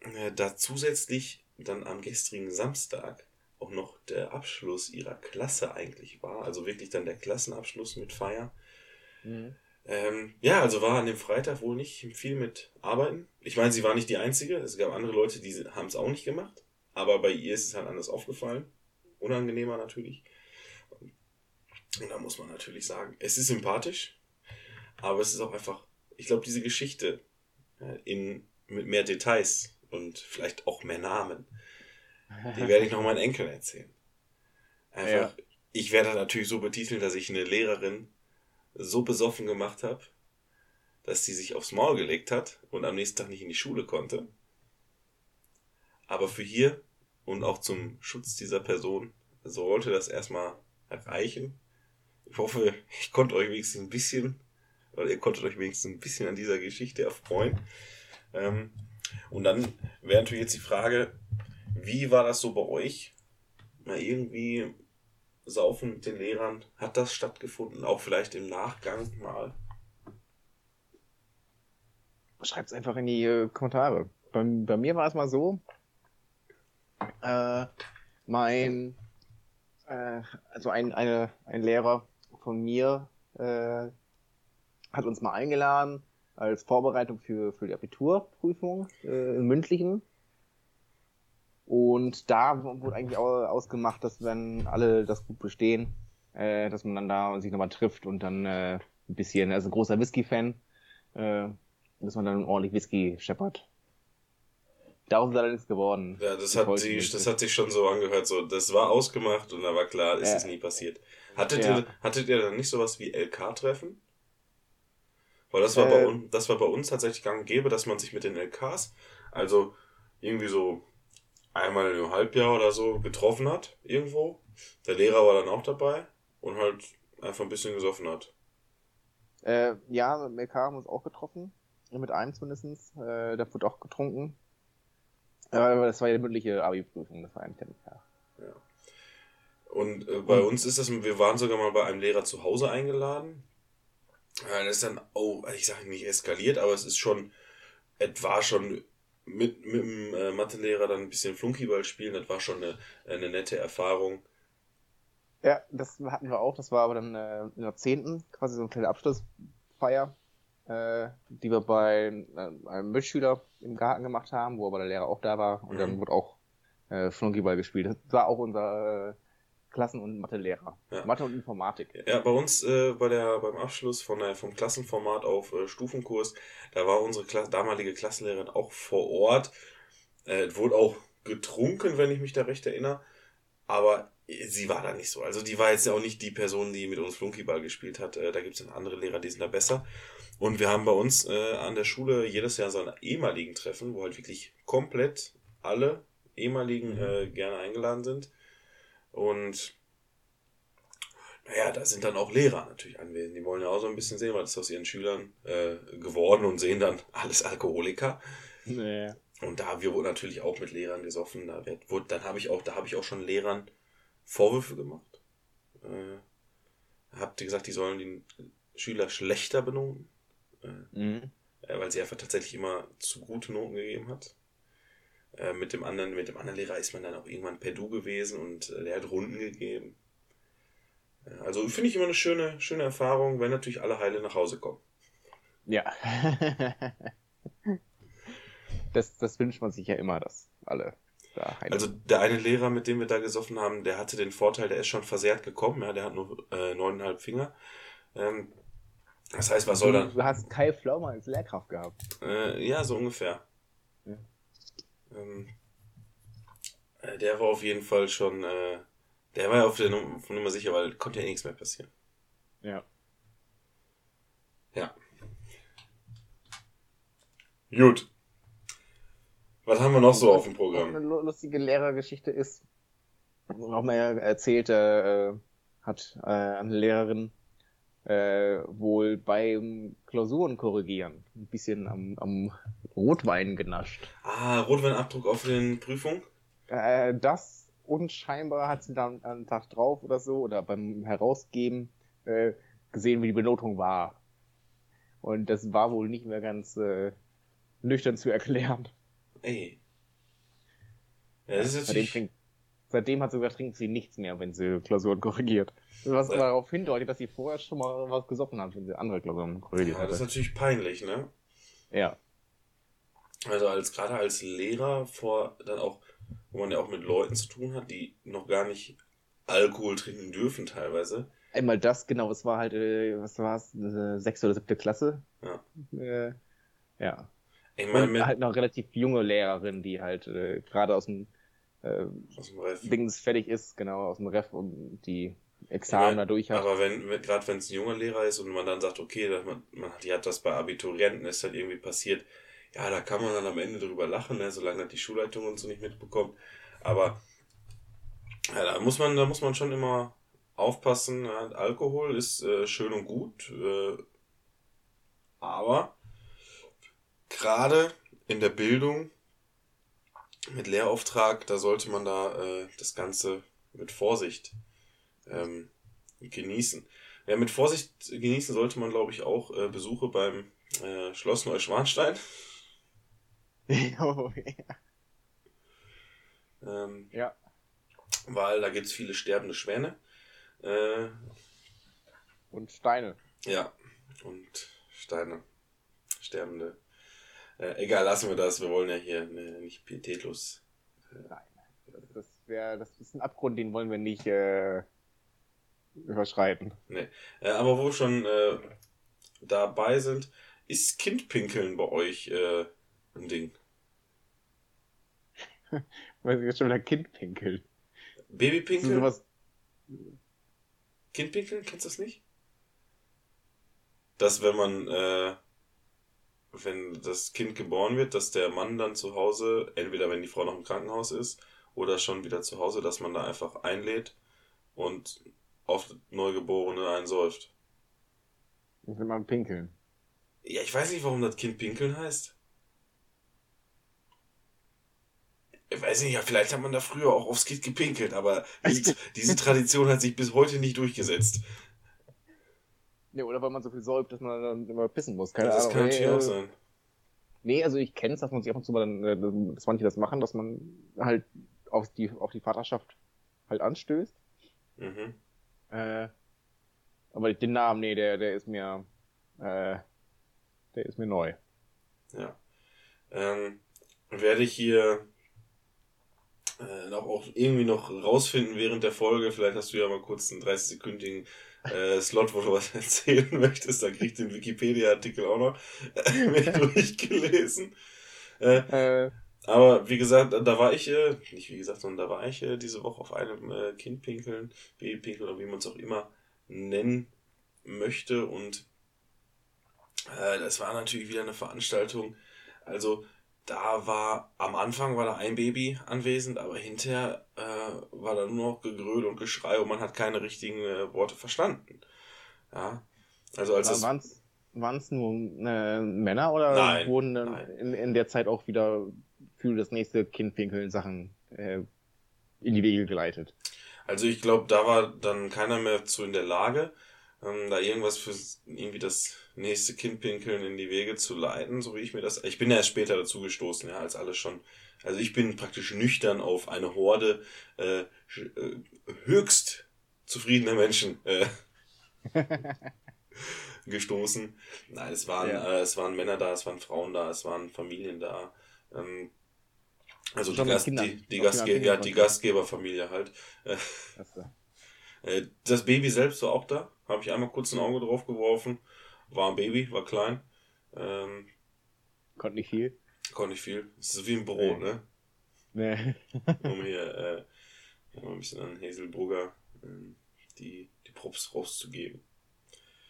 äh, da zusätzlich dann am gestrigen Samstag auch noch der Abschluss ihrer Klasse eigentlich war. Also wirklich dann der Klassenabschluss mit Feier. Mhm. Ähm, ja, also war an dem Freitag wohl nicht viel mit Arbeiten. Ich meine, sie war nicht die Einzige. Es gab andere Leute, die haben es auch nicht gemacht. Aber bei ihr ist es halt anders aufgefallen. Unangenehmer natürlich. Und da muss man natürlich sagen, es ist sympathisch, aber es ist auch einfach, ich glaube, diese Geschichte äh, in, mit mehr Details und vielleicht auch mehr Namen. Die werde ich noch meinen Enkeln erzählen. Einfach, ich werde natürlich so betiteln, dass ich eine Lehrerin so besoffen gemacht habe, dass sie sich aufs Maul gelegt hat und am nächsten Tag nicht in die Schule konnte. Aber für hier und auch zum Schutz dieser Person sollte das erstmal reichen. Ich hoffe, ich konnte euch wenigstens ein bisschen, oder ihr konntet euch wenigstens ein bisschen an dieser Geschichte erfreuen. Ähm, und dann wäre natürlich jetzt die Frage, wie war das so bei euch? Mal irgendwie saufen mit den Lehrern, hat das stattgefunden? Auch vielleicht im Nachgang mal? Schreibt's einfach in die äh, Kommentare. Bei, bei mir war es mal so, äh, mein, äh, also ein, eine, ein Lehrer von mir äh, hat uns mal eingeladen als Vorbereitung für, für die Abiturprüfung äh, im mündlichen. Und da wurde eigentlich auch ausgemacht, dass wenn alle das gut bestehen, äh, dass man dann da sich nochmal trifft und dann äh, ein bisschen, also ein großer Whisky-Fan, äh, dass man dann ordentlich Whisky scheppert. Daraus ist allerdings geworden. Ja, das hat, nicht. das hat sich schon so angehört. So, das war ausgemacht und da war klar, ist es nie passiert. Hattet, Ja. ihr, hattet ihr dann nicht sowas wie LK-Treffen? Weil das war, bei Äh. uns, das war bei uns tatsächlich gang und gäbe, dass man sich mit den LKs, also irgendwie so einmal im Halbjahr oder so getroffen hat, irgendwo. Der Lehrer war dann auch dabei und halt einfach ein bisschen gesoffen hat. Äh, ja, LK haben uns auch getroffen. Mit einem zumindestens. Äh, da wurde auch getrunken. Aber das war ja die mündliche Abi-Prüfung, das war eigentlich dann, ja. Und äh, bei uns ist das, wir waren sogar mal bei einem Lehrer zu Hause eingeladen. Ja, das ist dann, oh, ich sage nicht eskaliert, aber es ist schon, es war schon mit, mit dem äh, Mathelehrer dann ein bisschen Flunkyball spielen, das war schon eine, eine nette Erfahrung. Ja, das hatten wir auch. Das war aber dann äh, in der 10. quasi so eine kleine Abschlussfeier, äh, die wir bei äh, einem Mitschüler im Garten gemacht haben, wo aber der Lehrer auch da war. Und dann Mhm. wurde auch äh, Flunkyball gespielt. Das war auch unser äh, Klassen- und Mathelehrer. Ja. Mathe und Informatik. Ja, bei uns äh, bei der, beim Abschluss von der, vom Klassenformat auf äh, Stufenkurs, da war unsere Kla damalige Klassenlehrerin auch vor Ort. Äh, wurde auch getrunken, wenn ich mich da recht erinnere. Aber sie war da nicht so. Also die war jetzt ja auch nicht die Person, die mit uns Flunkyball gespielt hat. Äh, da gibt es dann andere Lehrer, die sind da besser. Und wir haben bei uns äh, an der Schule jedes Jahr so ein ehemaligen Treffen, wo halt wirklich komplett alle ehemaligen äh, gerne eingeladen sind. Und naja, da sind dann auch Lehrer natürlich anwesend. Die wollen ja auch so ein bisschen sehen, was ist aus ihren Schülern äh, geworden und sehen dann alles Alkoholiker. Nee. Und da wir wurden natürlich auch mit Lehrern gesoffen. Da wird, wurde, dann habe ich auch, da habe ich auch schon Lehrern Vorwürfe gemacht. Äh, habt ihr gesagt, die sollen die Schüler schlechter benoten, Mhm. äh, weil sie einfach tatsächlich immer zu gute Noten gegeben hat. Äh, mit dem anderen, mit dem anderen Lehrer ist man dann auch irgendwann per Du gewesen und äh, der hat Runden gegeben. Äh, also finde ich immer eine schöne, schöne Erfahrung, wenn natürlich alle heile nach Hause kommen. Ja. das, das wünscht man sich ja immer, dass alle da heim Also der eine Lehrer, mit dem wir da gesoffen haben, der hatte den Vorteil, der ist schon versehrt gekommen, ja, der hat nur äh, neuneinhalb Finger. Ähm, das heißt, was soll dann? Du hast Kai Flaumer als Lehrkraft gehabt. Äh, ja, so ungefähr. Ähm, äh, der war auf jeden Fall schon, äh, der war ja auf der Num von Nummer sicher, weil konnte ja nichts mehr passieren. Ja. Ja. Gut. Was haben wir noch so auf dem Eine Programm? lu- lustige Lehrergeschichte ist, auch mal erzählt, äh, hat äh, eine Lehrerin äh, wohl beim Klausuren korrigieren ein bisschen am, am Rotwein genascht. Ah, Rotweinabdruck auf den Prüfungen? Äh, das und scheinbar hat sie dann einen Tag drauf oder so oder beim Herausgeben äh, gesehen, wie die Benotung war. Und das war wohl nicht mehr ganz äh, nüchtern zu erklären. Ey. Ja, das ist Seitdem, natürlich... trinkt, seitdem hat sie gesagt, trinkt sie nichts mehr, wenn sie Klausuren korrigiert. Was Ja. aber darauf hindeutet, dass sie vorher schon mal was gesoffen hat, wenn sie andere Klausuren korrigiert Ja, das ist natürlich peinlich, ne? Ja. Also als gerade als Lehrer vor dann auch, wo man ja auch mit Leuten zu tun hat, die noch gar nicht Alkohol trinken dürfen teilweise. Einmal das, genau, es war halt, äh, was war es, äh, sechste oder siebte Klasse. Ja. Äh, ja. Ich meine, Und halt noch relativ junge Lehrerin, die halt äh, gerade aus dem äh, aus dem. Dings fertig ist, genau, aus dem Ref und die Examen da durch hat. Aber wenn, wenn gerade wenn es ein junger Lehrer ist und man dann sagt, okay, man, man, die hat das bei Abiturienten, ist halt irgendwie passiert, ja, da kann man dann am Ende drüber lachen, ne, solange die Schulleitung und so nicht mitbekommt. Aber ja, da muss man, da muss man schon immer aufpassen. Ja, Alkohol ist äh, schön und gut, äh, aber gerade in der Bildung mit Lehrauftrag, da sollte man da äh, das Ganze mit Vorsicht ähm, genießen. Ja, mit Vorsicht genießen sollte man, glaube ich, auch äh, Besuche beim äh, Schloss Neuschwanstein. Jo, Ähm, ja. weil da gibt's viele sterbende Schwäne. Äh, Und Steine. ja, und Steine. Sterbende. Äh, egal, lassen wir das. Wir wollen ja hier ne, nicht pietätlos. Nein, das, das, wär, das ist ein Abgrund, den wollen wir nicht äh, überschreiten. Äh, aber wo wir schon äh, dabei sind, ist Kindpinkeln bei euch äh, ein Ding? Weil jetzt schon wieder Kind pinkelt. Das ist Babypinkeln? sowas, Kindpinkeln, kennst du das nicht? Dass wenn man, äh, wenn das Kind geboren wird, dass der Mann dann zu Hause, entweder wenn die Frau noch im Krankenhaus ist oder schon wieder zu Hause, dass man da einfach einlädt und auf Neugeborene einsäuft. das will man pinkeln. Ja, ich weiß nicht, warum das Kind pinkeln heißt. Ich weiß nicht, ja, vielleicht hat man da früher auch aufs Kind gepinkelt, aber diese, diese Tradition hat sich bis heute nicht durchgesetzt. Nee, oder weil man so viel säubt, dass man dann immer pissen muss. Keine das Ahnung. kann natürlich äh, auch sein. Nee, also ich kenne es, dass man sich ab und zu mal dann, äh, dass manche das machen, dass man halt auf die, auf die Vaterschaft halt anstößt. Mhm. Äh, aber den Namen, nee, der, der ist mir, äh, der ist mir neu. Ja. Ähm, werde ich hier äh, noch auch irgendwie noch rausfinden während der Folge. Vielleicht hast du ja mal kurz einen 30-sekündigen äh, Slot, wo du was erzählen möchtest. Da krieg ich den Wikipedia-Artikel auch noch äh, durchgelesen. Äh, Äh, aber wie gesagt, da war ich, äh, nicht wie gesagt, sondern da war ich äh, diese Woche auf einem äh, Kindpinkeln, Babypinkeln oder wie man es auch immer nennen möchte. Und äh, das war natürlich wieder eine Veranstaltung. Also da war, am Anfang war da ein Baby anwesend, aber hinterher äh, war da nur noch Gegröl und Geschrei und man hat keine richtigen äh, Worte verstanden. Ja, also als es... waren es nur äh, Männer oder Nein, wurden dann nein. in, in der Zeit auch wieder für das nächste Kindpinkeln Sachen äh, in die Wege geleitet? Also ich glaube, da war dann keiner mehr zu in der Lage, ähm, da irgendwas für irgendwie das nächste Kindpinkeln in die Wege zu leiten, so wie ich mir das. Ich bin ja erst später dazu gestoßen, ja, als alles schon. Also ich bin praktisch nüchtern auf eine Horde äh, äh, höchst zufriedener Menschen äh, gestoßen. Nein, es waren, Ja. äh, es waren Männer da, es waren Frauen da, es waren Familien da. Ähm, also die, Gast, die, die, Auch Gastge ja, die Gastgeberfamilie halt. Äh, Das, äh, äh, Das Baby selbst war auch da. Habe ich einmal kurz ein Auge drauf geworfen. War ein Baby, war klein. Ähm, konnte nicht viel. konnte nicht viel. Es ist wie ein Brot, ne? Nee. Um hier äh, mal ein bisschen an Hazelbrugger ähm, die, die Props rauszugeben.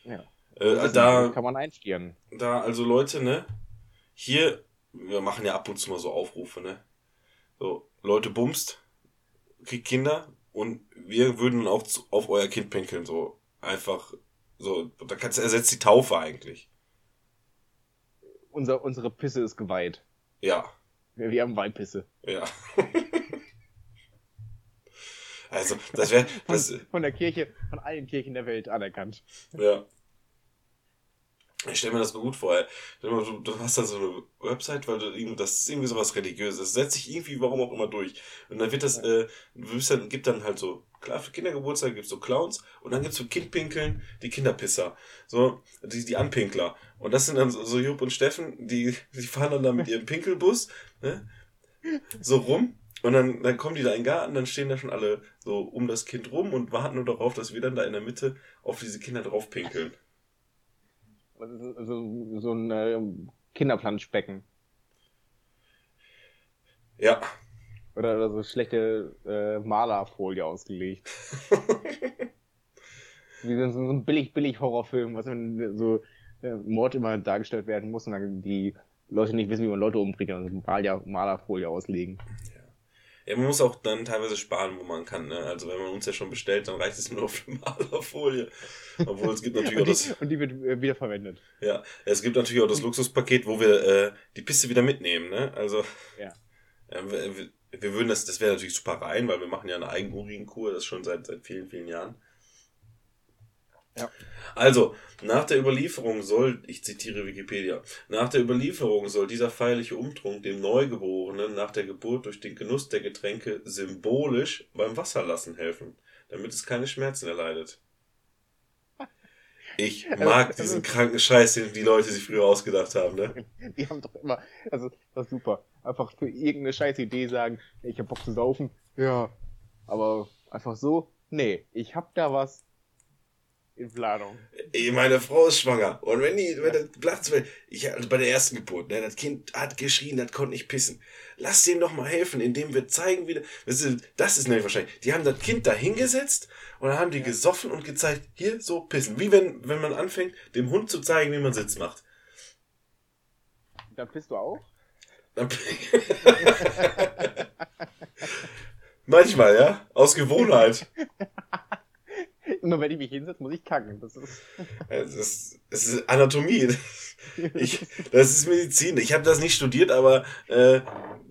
Ja. Äh, da, kann man einstieren. da, also Leute, ne? Hier, wir machen ja ab und zu mal so Aufrufe, ne? So, Leute bumst, kriegt Kinder und wir würden auch zu, auf euer Kind pinkeln, so einfach, so, da kannst du ersetzt die Taufe eigentlich. Unser, unsere Pisse ist geweiht. Ja, Wir, wir haben Weihpisse. ja. also, das wäre, Von, von der Kirche, von allen Kirchen der Welt anerkannt. ja. Ich stelle mir das gut vor, Du, du hast da so eine Website, weil du irgendwie, das ist irgendwie sowas Religiöses. Das setzt sich irgendwie, warum auch immer, durch. Und dann wird das, äh, du bist dann, gibt dann halt so, klar, für Kindergeburtstag gibt's so Clowns und dann gibt's für Kindpinkeln die Kinderpisser. So, die, die Anpinkler. Und das sind dann so, so Jupp und Steffen, die, die fahren dann da mit ihrem Pinkelbus, ne? So rum. Und dann, dann kommen die da in den Garten, dann stehen da schon alle so um das Kind rum und warten nur darauf, dass wir dann da in der Mitte auf diese Kinder drauf pinkeln. Das ist so, so ein äh, Kinderplanschbecken. Ja. Oder, oder so schlechte äh, Malerfolie ausgelegt. Wie so, ein billig-billig-Horrorfilm, was man so äh, Mord immer dargestellt werden muss und dann die Leute nicht wissen, wie man Leute umbringt, also Maler, Malerfolie auslegen. Ja, man muss auch dann teilweise sparen, wo man kann. Ne? Also wenn man uns ja schon bestellt, dann reicht es nur auf Malerfolie. Obwohl es gibt natürlich auch Und das, die, und die wird äh, wiederverwendet. ja, es gibt natürlich auch das Luxuspaket, wo wir äh, die Piste wieder mitnehmen. Ne? Also Ja. ja, wir, wir- wir würden das, das wäre natürlich super rein, weil wir machen ja eine Eigenurinkur, das schon seit seit vielen vielen Jahren. Ja. Also, nach der Überlieferung soll, ich zitiere Wikipedia, nach der Überlieferung soll dieser feierliche Umtrunk dem Neugeborenen nach der Geburt durch den Genuss der Getränke symbolisch beim Wasserlassen helfen, damit es keine Schmerzen erleidet. Ich mag diesen kranken Scheiß, den die Leute sich früher ausgedacht haben, ne? Die haben doch immer, also das ist super. Einfach für irgendeine scheiß Idee sagen, ich hab Bock zu saufen. Ja. Aber einfach so, nee, ich hab da was in Planung. Meine Frau ist schwanger. Und wenn die, wenn das Platz will, ich, also bei der ersten Geburt, ne, das Kind hat geschrien, das konnte nicht pissen. Lass dem doch mal helfen, indem wir zeigen, wie, das ist, das ist nämlich wahrscheinlich, die haben das Kind da hingesetzt und dann haben die gesoffen und gezeigt, hier, so pissen. Wie wenn, wenn man anfängt, dem Hund zu zeigen, wie man Sitz macht. Dann bist du auch? Manchmal, ja, aus Gewohnheit. Immer wenn ich mich hinsetze, muss ich kacken. Das ist, Es ist, es ist Anatomie. Ich, das ist Medizin. Ich habe das nicht studiert, aber äh,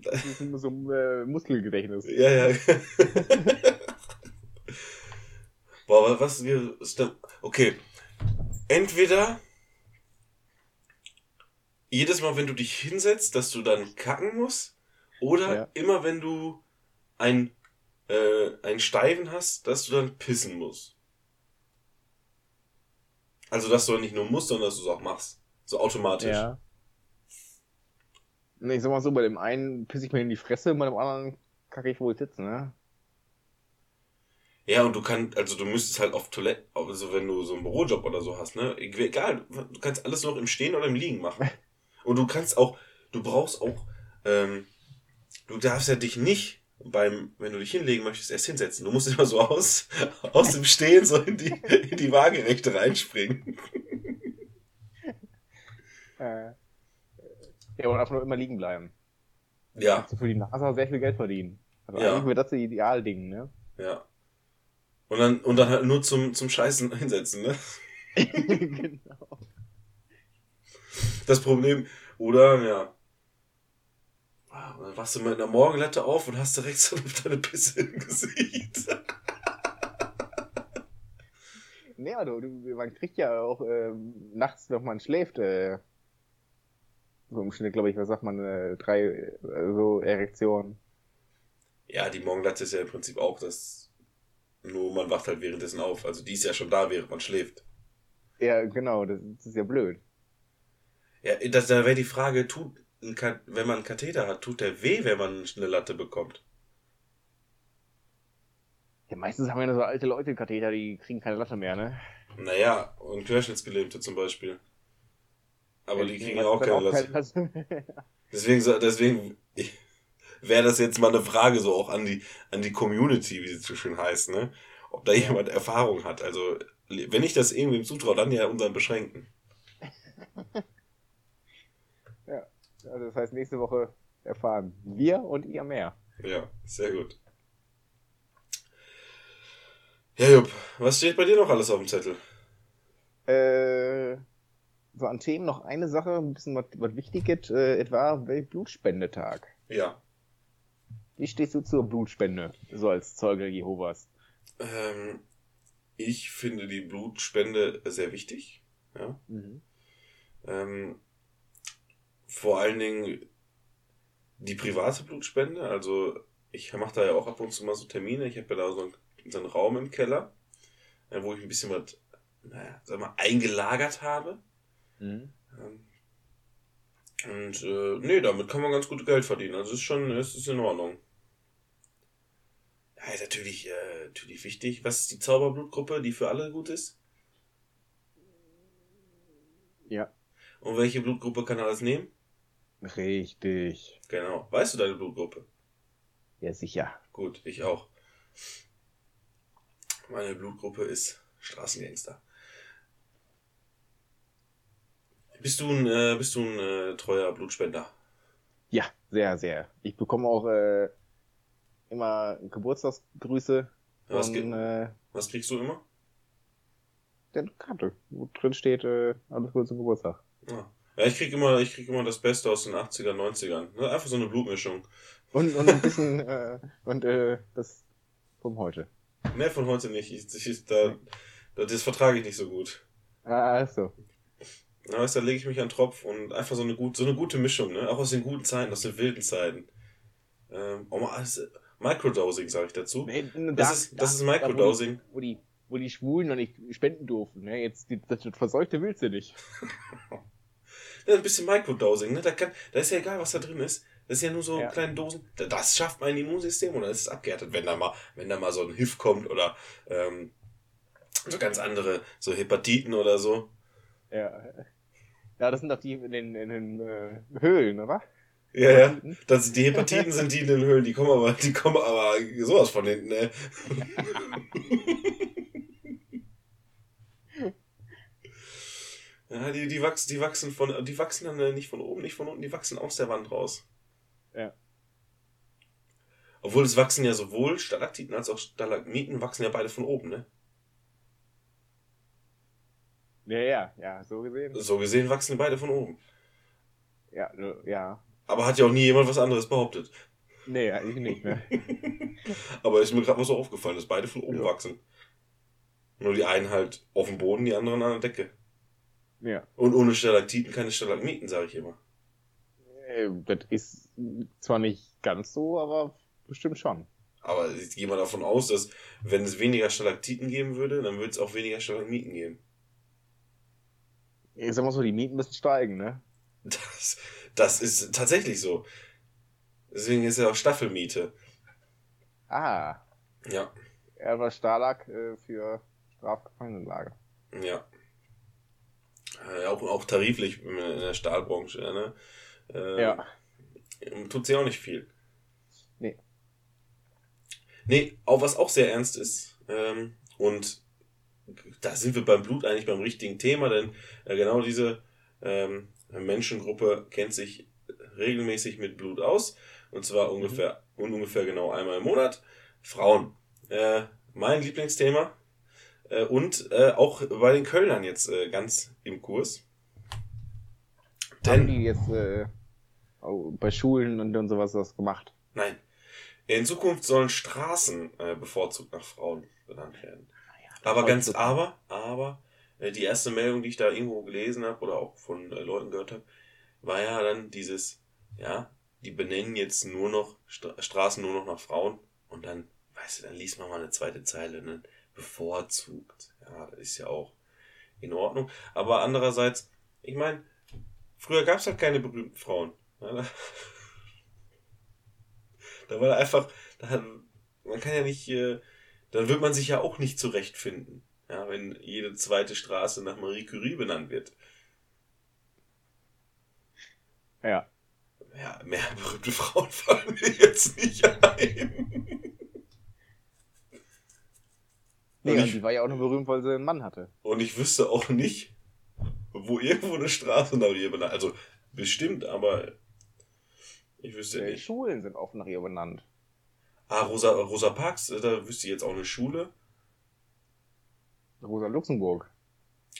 das ist so ein äh, Muskelgedächtnis. Ja, ja. Boah, was wir. ist da- Okay. Entweder jedes Mal, wenn du dich hinsetzt, dass du dann kacken musst, oder Ja. immer, wenn du ein, äh, einen Steifen hast, dass du dann pissen musst. Also, dass du nicht nur musst, sondern dass du es auch machst. So automatisch. Ja. Nee, ich sag mal so, bei dem einen pisse ich mir in die Fresse, bei dem anderen kacke ich, wo ich sitze, ne? Ja, und du kannst, also du müsstest halt auf Toilette, also wenn du so einen Bürojob oder so hast, ne? Egal, du kannst alles noch im Stehen oder im Liegen machen. Und du kannst auch, du brauchst auch, ähm, du darfst ja dich nicht beim, wenn du dich hinlegen möchtest, erst hinsetzen. Du musst immer so aus, aus dem Stehen so in die, in die Waagerechte reinspringen. Äh, ja, und einfach nur immer liegen bleiben. Ja, Kannst du für die NASA sehr viel Geld verdienen. Also Ja. eigentlich wäre das das Idealding, ne? ja. Und dann, und dann halt nur zum, zum Scheißen hinsetzen, ne? genau. Das Problem, oder, ja. Und Dann wachst du mit einer Morgenlatte auf und hast direkt so deine Pisse im Gesicht. Nee, du, man kriegt ja auch ähm, nachts, wenn man schläft, äh, so im Schnitt, glaube ich, was sagt man, äh, drei äh, so Erektionen. Ja, die Morgenlatte ist ja im Prinzip auch das. Nur man wacht halt währenddessen auf. Also die ist ja schon da, während man schläft. Ja, genau, das, das ist ja blöd. Ja, das, da wäre die Frage, tut wenn man einen Katheter hat, tut der weh, wenn man eine Latte bekommt? Ja, meistens haben ja so alte Leute Katheter, die kriegen keine Latte mehr, ne? Naja, und Querschnittsgelähmte zum Beispiel. Aber die kriegen ja auch keine Latte. Latte. Deswegen, so- deswegen wäre das jetzt mal eine Frage so auch an die, an die Community, wie sie so schön heißt, ne? Ob da jemand Erfahrung hat. Also, wenn ich das irgendwem zutraue, dann ja unseren Beschränkten. also das heißt, nächste Woche erfahren wir und ihr mehr. Ja, sehr gut. Ja, Jupp, was steht bei dir noch alles auf dem Zettel? Äh, so an Themen noch eine Sache, ein bisschen was, was Wichtiges, äh, etwa Weltblutspendetag. Ja. Wie stehst du zur Blutspende, so als Zeuge Jehovas? Ähm, ich finde die Blutspende sehr wichtig. Ja. Mhm. Ähm, vor allen Dingen die private Blutspende. Also ich mache da ja auch ab und zu mal so Termine. Ich habe ja da so einen, so einen Raum im Keller, äh, wo ich ein bisschen was, naja, sag mal, eingelagert habe. Mhm. Ähm, Und äh, nee, damit kann man ganz gut Geld verdienen. Also es ist schon, es ist in Ordnung. Ja, ist natürlich, äh, natürlich wichtig. Was ist die Zauberblutgruppe, die für alle gut ist? Ja. Und welche Blutgruppe kann alles nehmen? Richtig. Genau. Weißt du deine Blutgruppe? Ja, sicher. Gut, ich auch. Meine Blutgruppe ist Straßengangster. Bist du ein, äh, bist du ein äh, treuer Blutspender? Ja, sehr, sehr. Ich bekomme auch äh, immer Geburtstagsgrüße Was, von gibt, äh, was kriegst du immer? der Karte, wo drin steht, äh, alles Gute zum Geburtstag. Ja. Ja, ich krieg immer, ich krieg immer das Beste aus den 80er, 90ern. Ne, Einfach so eine Blutmischung. Und, und ein bisschen, äh, und äh, das vom heute. Mehr von heute nicht. Ich, ich, da, da, das vertrage ich nicht so gut. Ah, also. Na, weißt, da lege ich mich an den Tropf und einfach so eine, gut, so eine gute Mischung, ne? Auch aus den guten Zeiten, aus den wilden Zeiten. Ähm, alles, Microdosing, sage ich dazu. Nee, Das ist- das ist Microdosing. Wo die, wo die Schwulen noch nicht spenden durften. Ne? Jetzt die, das, das Verseuchte willst du nicht. Ja, ein bisschen Microdosing, ne? Da, kann, da ist ja egal, was da drin ist. Das ist ja nur so Ja. kleine Dosen. Da- Das schafft mein Immunsystem und dann ist es abgehärtet, wenn da mal, wenn da mal so ein HIV kommt oder ähm, so ganz andere, so Hepatiten oder so. Ja. Ja, das sind doch die in den, in den äh, Höhlen, oder? Ja, ja. Das, die Hepatiten sind die in den Höhlen, die kommen aber, die kommen aber sowas von hinten, ne? Ja, die, die wachsen, die wachsen von, die wachsen dann äh, nicht von oben, nicht von unten, die wachsen aus der Wand raus. Ja. Obwohl es wachsen ja sowohl Stalaktiten als auch Stalagmiten wachsen ja beide von oben, ne? Ja, ja, ja, so gesehen. So gesehen wachsen beide von oben. Ja, ja. Aber hat ja auch nie jemand was anderes behauptet. Nee, eigentlich nicht, ne? Aber ist mir gerade mal so aufgefallen, dass beide von oben Ja. wachsen. Nur die einen halt auf dem Boden, die anderen an der Decke. Ja. Und ohne Stalaktiten keine Stalagmiten, sage ich immer. Das ist zwar nicht ganz so, aber bestimmt schon. Aber ich gehe mal davon aus, dass wenn es weniger Stalaktiten geben würde, dann würde es auch weniger Stalagmiten geben. Ich sag mal so, die Mieten müssen steigen, ne? Das, das ist tatsächlich so. Deswegen ist ja auch Staffelmiete. Ah, Ja, er war Stalag äh, für Strafgefangenenlager. Äh, auch, auch tariflich in der Stahlbranche, ne? Ähm, Ja. Tut sie auch nicht viel. Nee. Nee, auch was auch sehr ernst ist, ähm, und da sind wir beim Blut eigentlich beim richtigen Thema, denn äh, genau diese ähm, Menschengruppe kennt sich regelmäßig mit Blut aus. Und zwar ungefähr, und ungefähr genau einmal im Monat. Frauen. Äh, mein Lieblingsthema. Äh, und äh, auch bei den Kölnern jetzt äh, ganz im Kurs. Haben Denn, die jetzt äh, bei Schulen und, und sowas was gemacht? nein, in Zukunft sollen Straßen äh, bevorzugt nach Frauen benannt werden. Aber ganz, Heutzutage. aber, aber, äh, die erste Meldung, die ich da irgendwo gelesen habe oder auch von äh, Leuten gehört habe, war ja dann dieses, ja, die benennen jetzt nur noch Stra Straßen nur noch nach Frauen und dann, weißt du, dann liest man mal eine zweite Zeile, ne? bevorzugt. Ja, das ist ja auch in Ordnung. Aber andererseits, ich meine, früher gab es halt keine berühmten Frauen. Da, war da einfach, da hat, man kann ja nicht, äh, dann wird man sich ja auch nicht zurechtfinden. Ja, wenn jede zweite Straße nach Marie Curie benannt wird. Ja. Ja, mehr berühmte Frauen fallen mir jetzt nicht ein. Nee, Und und ich- die war ja auch nur berühmt, weil sie einen Mann hatte. Und ich wüsste auch nicht, wo irgendwo eine Straße nach ihr benannt. Also bestimmt, aber ich wüsste Äh, nicht. Schulen sind oft nach ihr benannt. Ah, Rosa, Rosa Parks, da wüsste ich jetzt auch eine Schule. Rosa Luxemburg.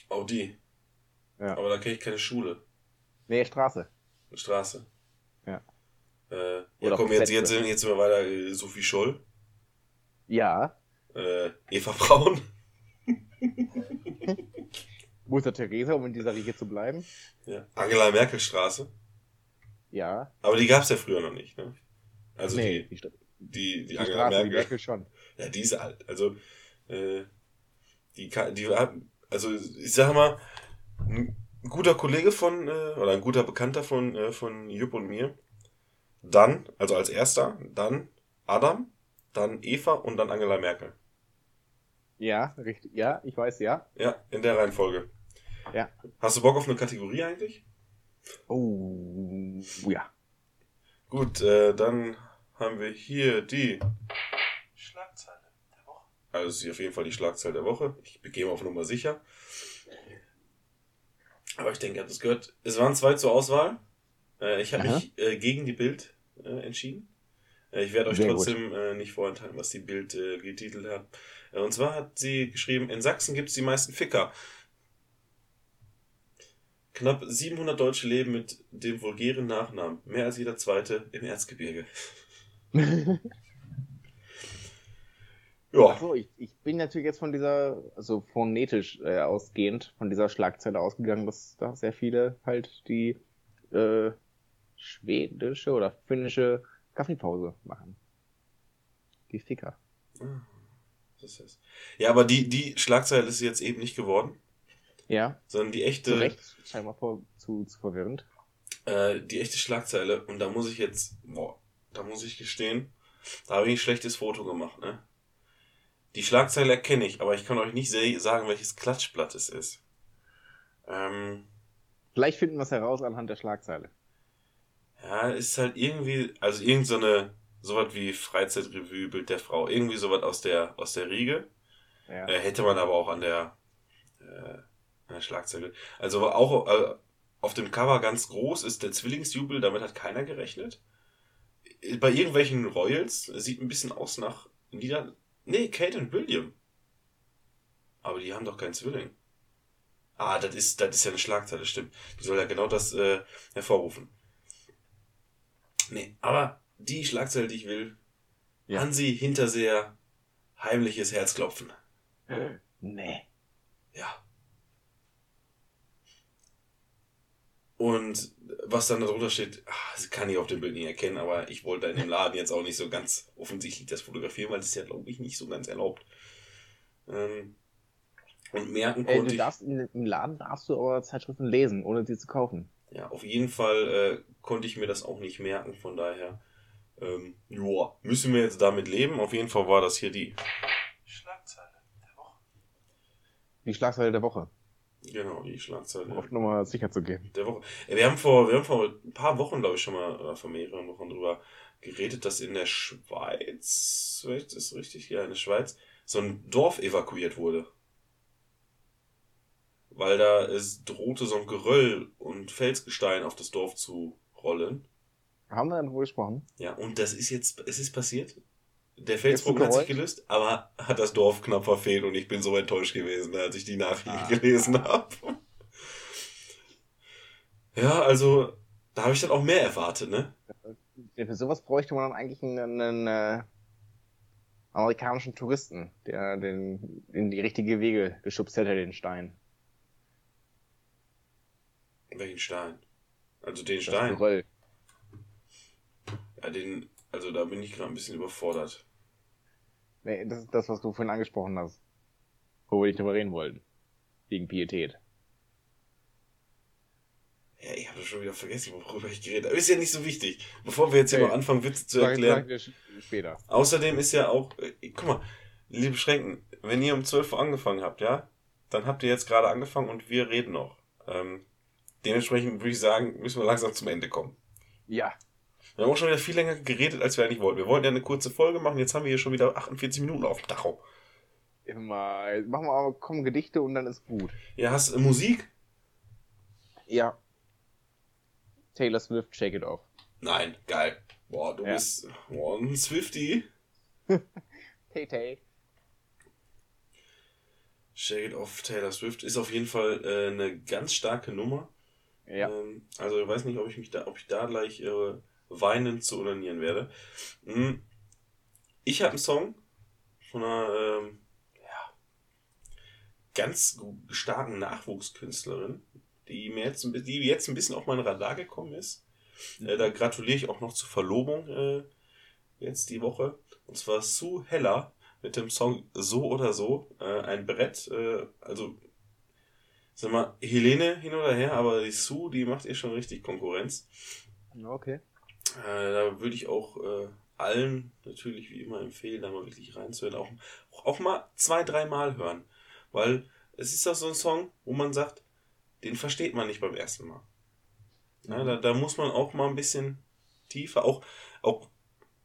Auch die. Ja. Aber da kenne ich keine Schule. Nee, Straße. Eine Straße. Ja. Äh, ja, komm, jetzt, jetzt, jetzt sind wir weiter. äh, Sophie Scholl. Ja. Äh, Eva Braun. Mutter Theresa, um in dieser Riege zu bleiben. Ja. Angela Merkel Straße. Ja. Aber die gab es ja früher noch nicht, ne? Also nee, die, die, die, die, Angela Straße, die Merkel. Merkel schon. Ja, die ist alt. Also, äh, die, die also ich sag mal, ein guter Kollege von, äh, oder ein guter Bekannter von, äh, von Jupp und mir. Dann, also als erster, dann Adam, dann Eva und dann Angela Merkel. Ja, richtig. Ja, ich weiß, ja. Ja, in der Reihenfolge. Ja. Hast du Bock auf eine Kategorie eigentlich? Oh, ja. Gut, äh, dann haben wir hier die Schlagzeile der Woche. Also es ist auf jeden Fall die Schlagzeile der Woche. Ich begebe auf Nummer sicher. Aber ich denke, ihr habt es gehört. Es waren zwei zur Auswahl. Äh, ich habe mich äh, gegen die Bild äh, entschieden. Äh, ich werde euch Sehr trotzdem äh, nicht vorenthalten, was die Bild äh, getitelt hat. Äh, und zwar hat sie geschrieben, in Sachsen gibt es die meisten Ficker. Knapp 700 Deutsche leben mit dem vulgären Nachnamen. Mehr als jeder zweite im Erzgebirge. Ja, Achso, ich, ich bin natürlich jetzt von dieser, also phonetisch äh, ausgehend, von dieser Schlagzeile ausgegangen, dass da sehr viele halt die äh, schwedische oder finnische Kaffeepause machen. Die Ficker. das ist. Ja, aber die, die Schlagzeile ist jetzt eben nicht geworden, Ja, sondern die zu echte, Recht, scheinbar vor, zu, zu verwirrend. äh, die echte Schlagzeile. Und da muss ich jetzt, boah, da muss ich gestehen, da habe ich ein schlechtes Foto gemacht, ne? Die Schlagzeile erkenne ich, aber ich kann euch nicht sagen, welches Klatschblatt es ist. Ähm, Vielleicht finden wir es heraus anhand der Schlagzeile. ja, ist halt irgendwie, also irgend so eine, sowas wie Freizeitrevue, Bild der Frau, irgendwie sowas aus der, aus der Riege. Ja. Äh, hätte man aber auch an der, äh, an der Schlagzeile. Also auch äh, auf dem Cover ganz groß ist der Zwillingsjubel, damit hat keiner gerechnet. Bei irgendwelchen Royals sieht ein bisschen aus nach Nieder... Nee, Kate und William. Aber die haben doch keinen Zwilling. Ah, das ist, das ist ja eine Schlagzeile, stimmt. Die soll ja genau das äh, hervorrufen. Nee, aber die Schlagzeile, die ich will, Ja. Hansi Hinterseher, heimliches Herzklopfen. Nee. Ja. Und was dann darunter steht, ah, das kann ich auf dem Bild nicht erkennen, aber ich wollte in dem Laden jetzt auch nicht so ganz offensichtlich das fotografieren, weil das ist ja, glaube ich, nicht so ganz erlaubt. Ähm, und merken konnte du ich, darfst in, im Laden darfst du aber Zeitschriften lesen, ohne sie zu kaufen. ja, auf jeden Fall äh, konnte ich mir das auch nicht merken, von daher, ähm, joa, müssen wir jetzt damit leben. Auf jeden Fall war das hier die Schlagzeile der Woche. Die Schlagzeile der Woche. Genau, die Schlagzeile. Um auf Nummer sicher zu gehen. der Woche. Wir haben vor, wir haben vor ein paar Wochen, glaube ich, schon mal, oder vor mehreren Wochen drüber geredet, dass in der Schweiz, ist das richtig? Ja, in der Schweiz, so ein Dorf evakuiert wurde. Weil da es drohte so ein Geröll und Felsgestein auf das Dorf zu rollen. Haben wir darüber gesprochen? Ja, und das ist jetzt, es ist passiert. Der Felsbrocken hat sich gelöst, aber hat das Dorf knapp verfehlt und ich bin so enttäuscht gewesen, als ich die Nachricht Ah. gelesen habe. Ja, also, da habe ich dann auch mehr erwartet, ne? Für sowas bräuchte man dann eigentlich einen, einen äh, amerikanischen Touristen, der den in die richtige Wege geschubst hätte, den Stein. Welchen Stein? Also den Das Stein. Geröll. Ja, den, also da bin ich gerade ein bisschen überfordert. Nee, das ist das, was du vorhin angesprochen hast. Wo wir nicht drüber reden wollten. Wegen Pietät. Ja, ich habe schon wieder vergessen, worüber ich geredet habe. Ist ja nicht so wichtig. Bevor wir jetzt hier Okay. mal anfangen, Witze zu erklären. später. Außerdem ist ja auch, äh, guck mal, liebe Schrenken, wenn ihr um 12 Uhr angefangen habt, ja, dann habt ihr jetzt gerade angefangen und wir reden noch. Ähm, dementsprechend würde ich sagen, müssen wir langsam zum Ende kommen. Ja. Wir haben auch schon wieder viel länger geredet, als wir eigentlich wollten. Wir wollten ja eine kurze Folge machen, jetzt haben wir hier schon wieder 48 Minuten auf dem Tacho. Immer, jetzt machen wir aber, kommen Gedichte und dann ist gut. Ja, hast du Musik? Ja. Taylor Swift, Shake It Off. Nein, geil. Boah, du Ja. bist boah, ein Swifty. Tay Tay. Shake It Off Taylor Swift ist auf jeden Fall äh, eine ganz starke Nummer. Ja. Ähm, also ich weiß nicht, ob ich mich da, ob ich da gleich äh, weinend zu unanieren werde. Hm. Ich habe einen Song von einer ähm, ja, ganz starken Nachwuchskünstlerin, die mir jetzt, die jetzt ein bisschen auf mein Radar gekommen ist. Äh, da gratuliere ich auch noch zur Verlobung äh, jetzt die Woche. Und zwar Sue Heller mit dem Song So oder So. Äh, ein Brett, äh, also sag mal, Helene hin oder her, aber die Sue, die macht ihr schon richtig Konkurrenz. Okay. Äh, da würde ich auch äh, allen natürlich wie immer empfehlen, da mal wirklich reinzuhören. Auch, auch mal zwei, dreimal hören. Weil es ist doch so ein Song, wo man sagt, den versteht man nicht beim ersten Mal. Na, da, da muss man auch mal ein bisschen tiefer, auch, auch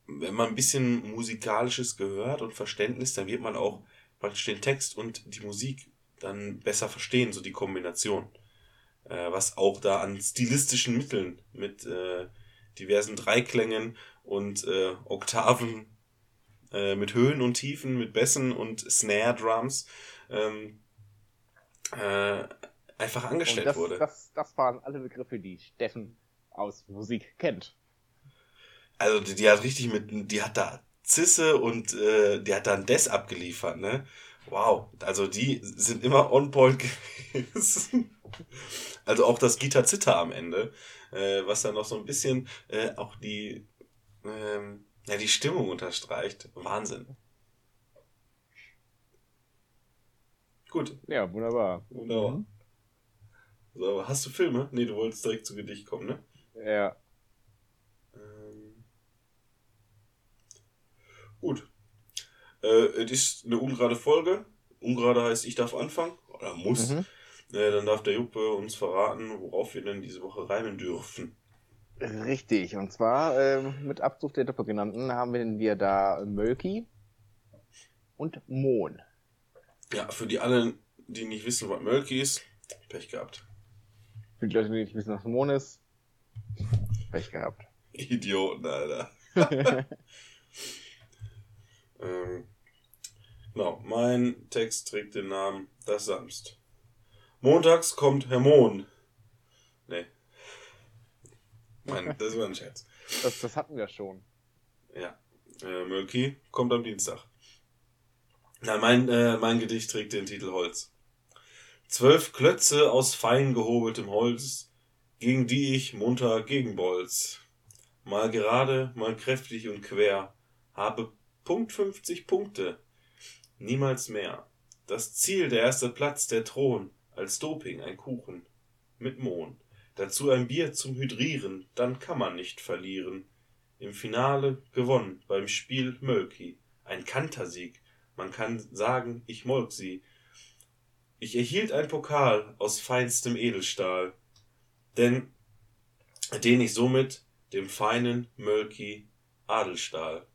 wenn man ein bisschen Musikalisches gehört und Verständnis, dann wird man auch praktisch den Text und die Musik dann besser verstehen, so die Kombination. Äh, was auch da an stilistischen Mitteln mit äh, diversen Dreiklängen und äh, Oktaven, äh, mit Höhen und Tiefen, mit Bässen und Snare Drums ähm, äh, einfach angestellt das, wurde. das, das waren alle Begriffe, die Steffen aus Musik kennt. Also die, die hat richtig mit, die hat da Zisse und äh, die hat da ein Des abgeliefert, ne? Wow, also die sind immer on point gewesen. Also auch das Gitter Zitter am Ende, äh, was dann noch so ein bisschen äh, auch die, ähm, ja, die Stimmung unterstreicht. Wahnsinn. Gut, Ja, wunderbar. wunderbar. So, hast du Filme? Nee, du wolltest direkt zu Gedicht kommen, ne? Ja. Ähm, gut. Äh, es ist eine ungerade Folge. Ungerade heißt, ich darf anfangen. Oder muss. Mhm. Äh, dann darf der Juppe uns verraten, worauf wir denn diese Woche reimen dürfen. Richtig, und zwar ähm, mit Abzug der Doppelgenannten haben wir da Mölki und Mohn. Ja, für die alle, die nicht wissen, was Mölki ist, Pech gehabt. Für die Leute, die nicht wissen, was Mohn ist, Pech gehabt. Idioten, Alter. ähm, genau, mein Text trägt den Namen Das Samst. Montags kommt Herr Mohn. Nee. Mein, das war ein Scherz. Das, das hatten wir schon. Ja. Äh, Mölki kommt am Dienstag. Na, mein, äh, mein Gedicht trägt den Titel Holz. Zwölf Klötze aus fein gehobeltem Holz, gegen die ich munter gegenbolz. Mal gerade, mal kräftig und quer, habe Punkt 50 Punkte. Niemals mehr. Das Ziel, der erste Platz, der Thron, als Doping ein Kuchen. Mit Mohn. Dazu ein Bier zum Hydrieren, dann kann man nicht verlieren. Im Finale gewonnen beim Spiel Mölki. Ein Kantersieg. Man kann sagen, ich molk sie. Ich erhielt ein Pokal aus feinstem Edelstahl, denn den ich somit dem feinen Mölki Adelstahl.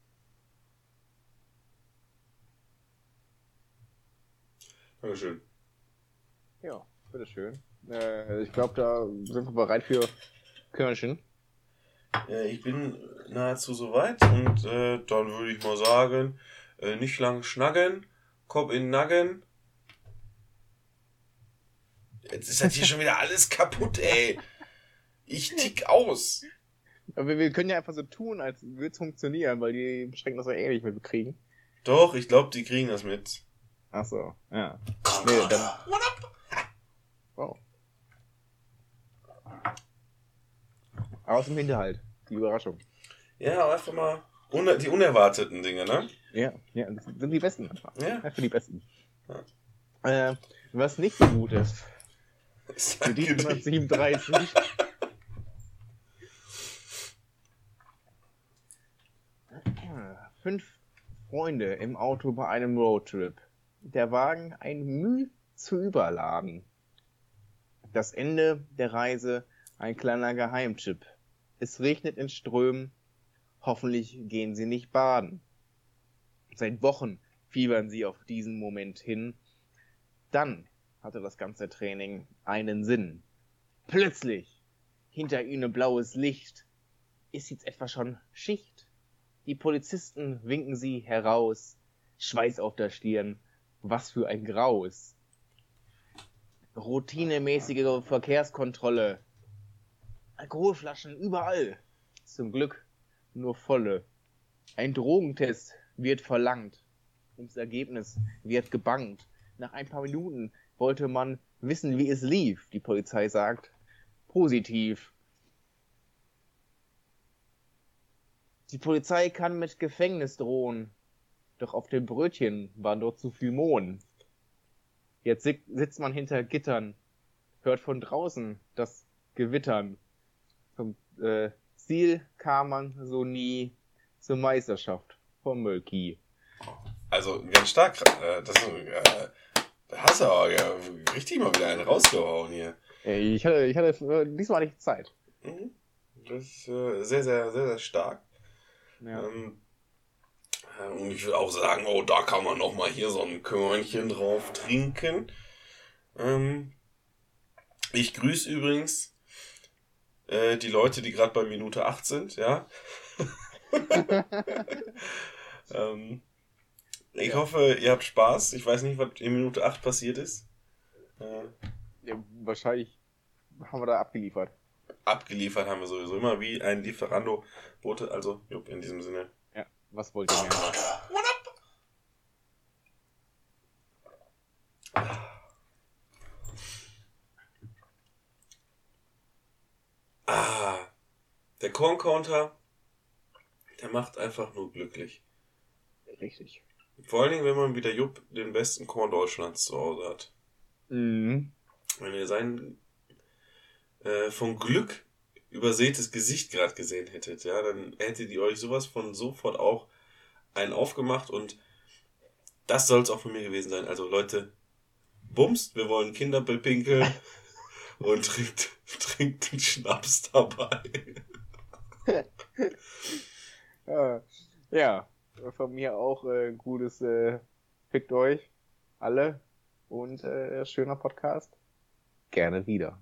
Dankeschön. Ja, bitteschön. Äh, ich glaube, da sind wir bereit für Körnchen. Ja, ich bin nahezu soweit und äh, dann würde ich mal sagen, äh, nicht lang schnacken, Kopf in Nacken. Jetzt ist halt hier schon wieder alles kaputt, ey. Ich tick aus. Aber wir, können ja einfach so tun, als würde es funktionieren, weil die beschränken das ja eh nicht mitkriegen. Doch, ich glaube, die kriegen das mit. Ach so, ja. Nee, dann. Wow. Aus dem Hinterhalt. Die Überraschung. Ja, einfach mal uner die unerwarteten Dinge, ne? Ja, ja, das sind die besten manchmal. Ja. Einfach die besten. Ja. Äh, was nicht so gut ist, Ist für die Gedicht. 137. Fünf Freunde im Auto bei einem Roadtrip. Der Wagen ein Müh zu überladen. Das Ende der Reise ein kleiner Geheimtipp. Es regnet in Strömen. Hoffentlich gehen sie nicht baden. Seit Wochen fiebern sie auf diesen Moment hin. Dann hatte das ganze Training einen Sinn. Plötzlich, hinter ihnen blaues Licht. Ist jetzt etwa schon Schicht? Die Polizisten winken sie heraus. Schweiß auf der Stirn. Was für ein Graus. Routinemäßige Verkehrskontrolle. Alkoholflaschen überall. Zum Glück nur volle. Ein Drogentest wird verlangt. Ums Ergebnis wird gebangt. Nach ein paar Minuten wollte man wissen, wie es lief. Die Polizei sagt, positiv. Die Polizei kann mit Gefängnis drohen. Doch auf dem Brötchen war dort zu viel Mohn. Jetzt si- sitzt man hinter Gittern, hört von draußen das Gewittern. Zum äh, Ziel kam man so nie zur Meisterschaft vom Mölki. Also ganz stark. Äh, das, äh, da hast du aber ja, richtig mal wieder einen rausgehauen hier. Ich hatte, ich hatte äh, diesmal nicht Zeit. Mhm. Das ist äh, sehr, sehr, sehr, sehr stark. Ja. Ähm, äh, und ich würde auch sagen, oh, da kann man noch mal hier so ein Körnchen drauf trinken. Ähm, ich grüße übrigens äh, die Leute, die gerade bei Minute 8 sind, ja. ähm, ich Ja. hoffe, ihr habt Spaß. Ich weiß nicht, was in Minute 8 passiert ist. Äh, ja, wahrscheinlich haben wir da abgeliefert. abgeliefert haben wir sowieso immer wie ein Lieferando-Bote. Also, jupp, in diesem Sinne. Was wollt ihr mehr? Ah, der Korn-Counter, der macht einfach nur glücklich. Richtig. Vor allen Dingen, wenn man wie der Jupp den besten Korn Deutschlands zu Hause hat. Mhm. Wenn ihr sein äh, von Glück übersätes Gesicht gerade gesehen hättet, ja, dann hättet ihr euch sowas von sofort auch einen aufgemacht und das soll es auch von mir gewesen sein. Also Leute, bumst, wir wollen Kinder bepinkeln und trinkt, trinkt einen Schnaps dabei. Ja, ja, von mir auch äh, gutes äh, Fickt euch alle und äh, schöner Podcast. Gerne wieder.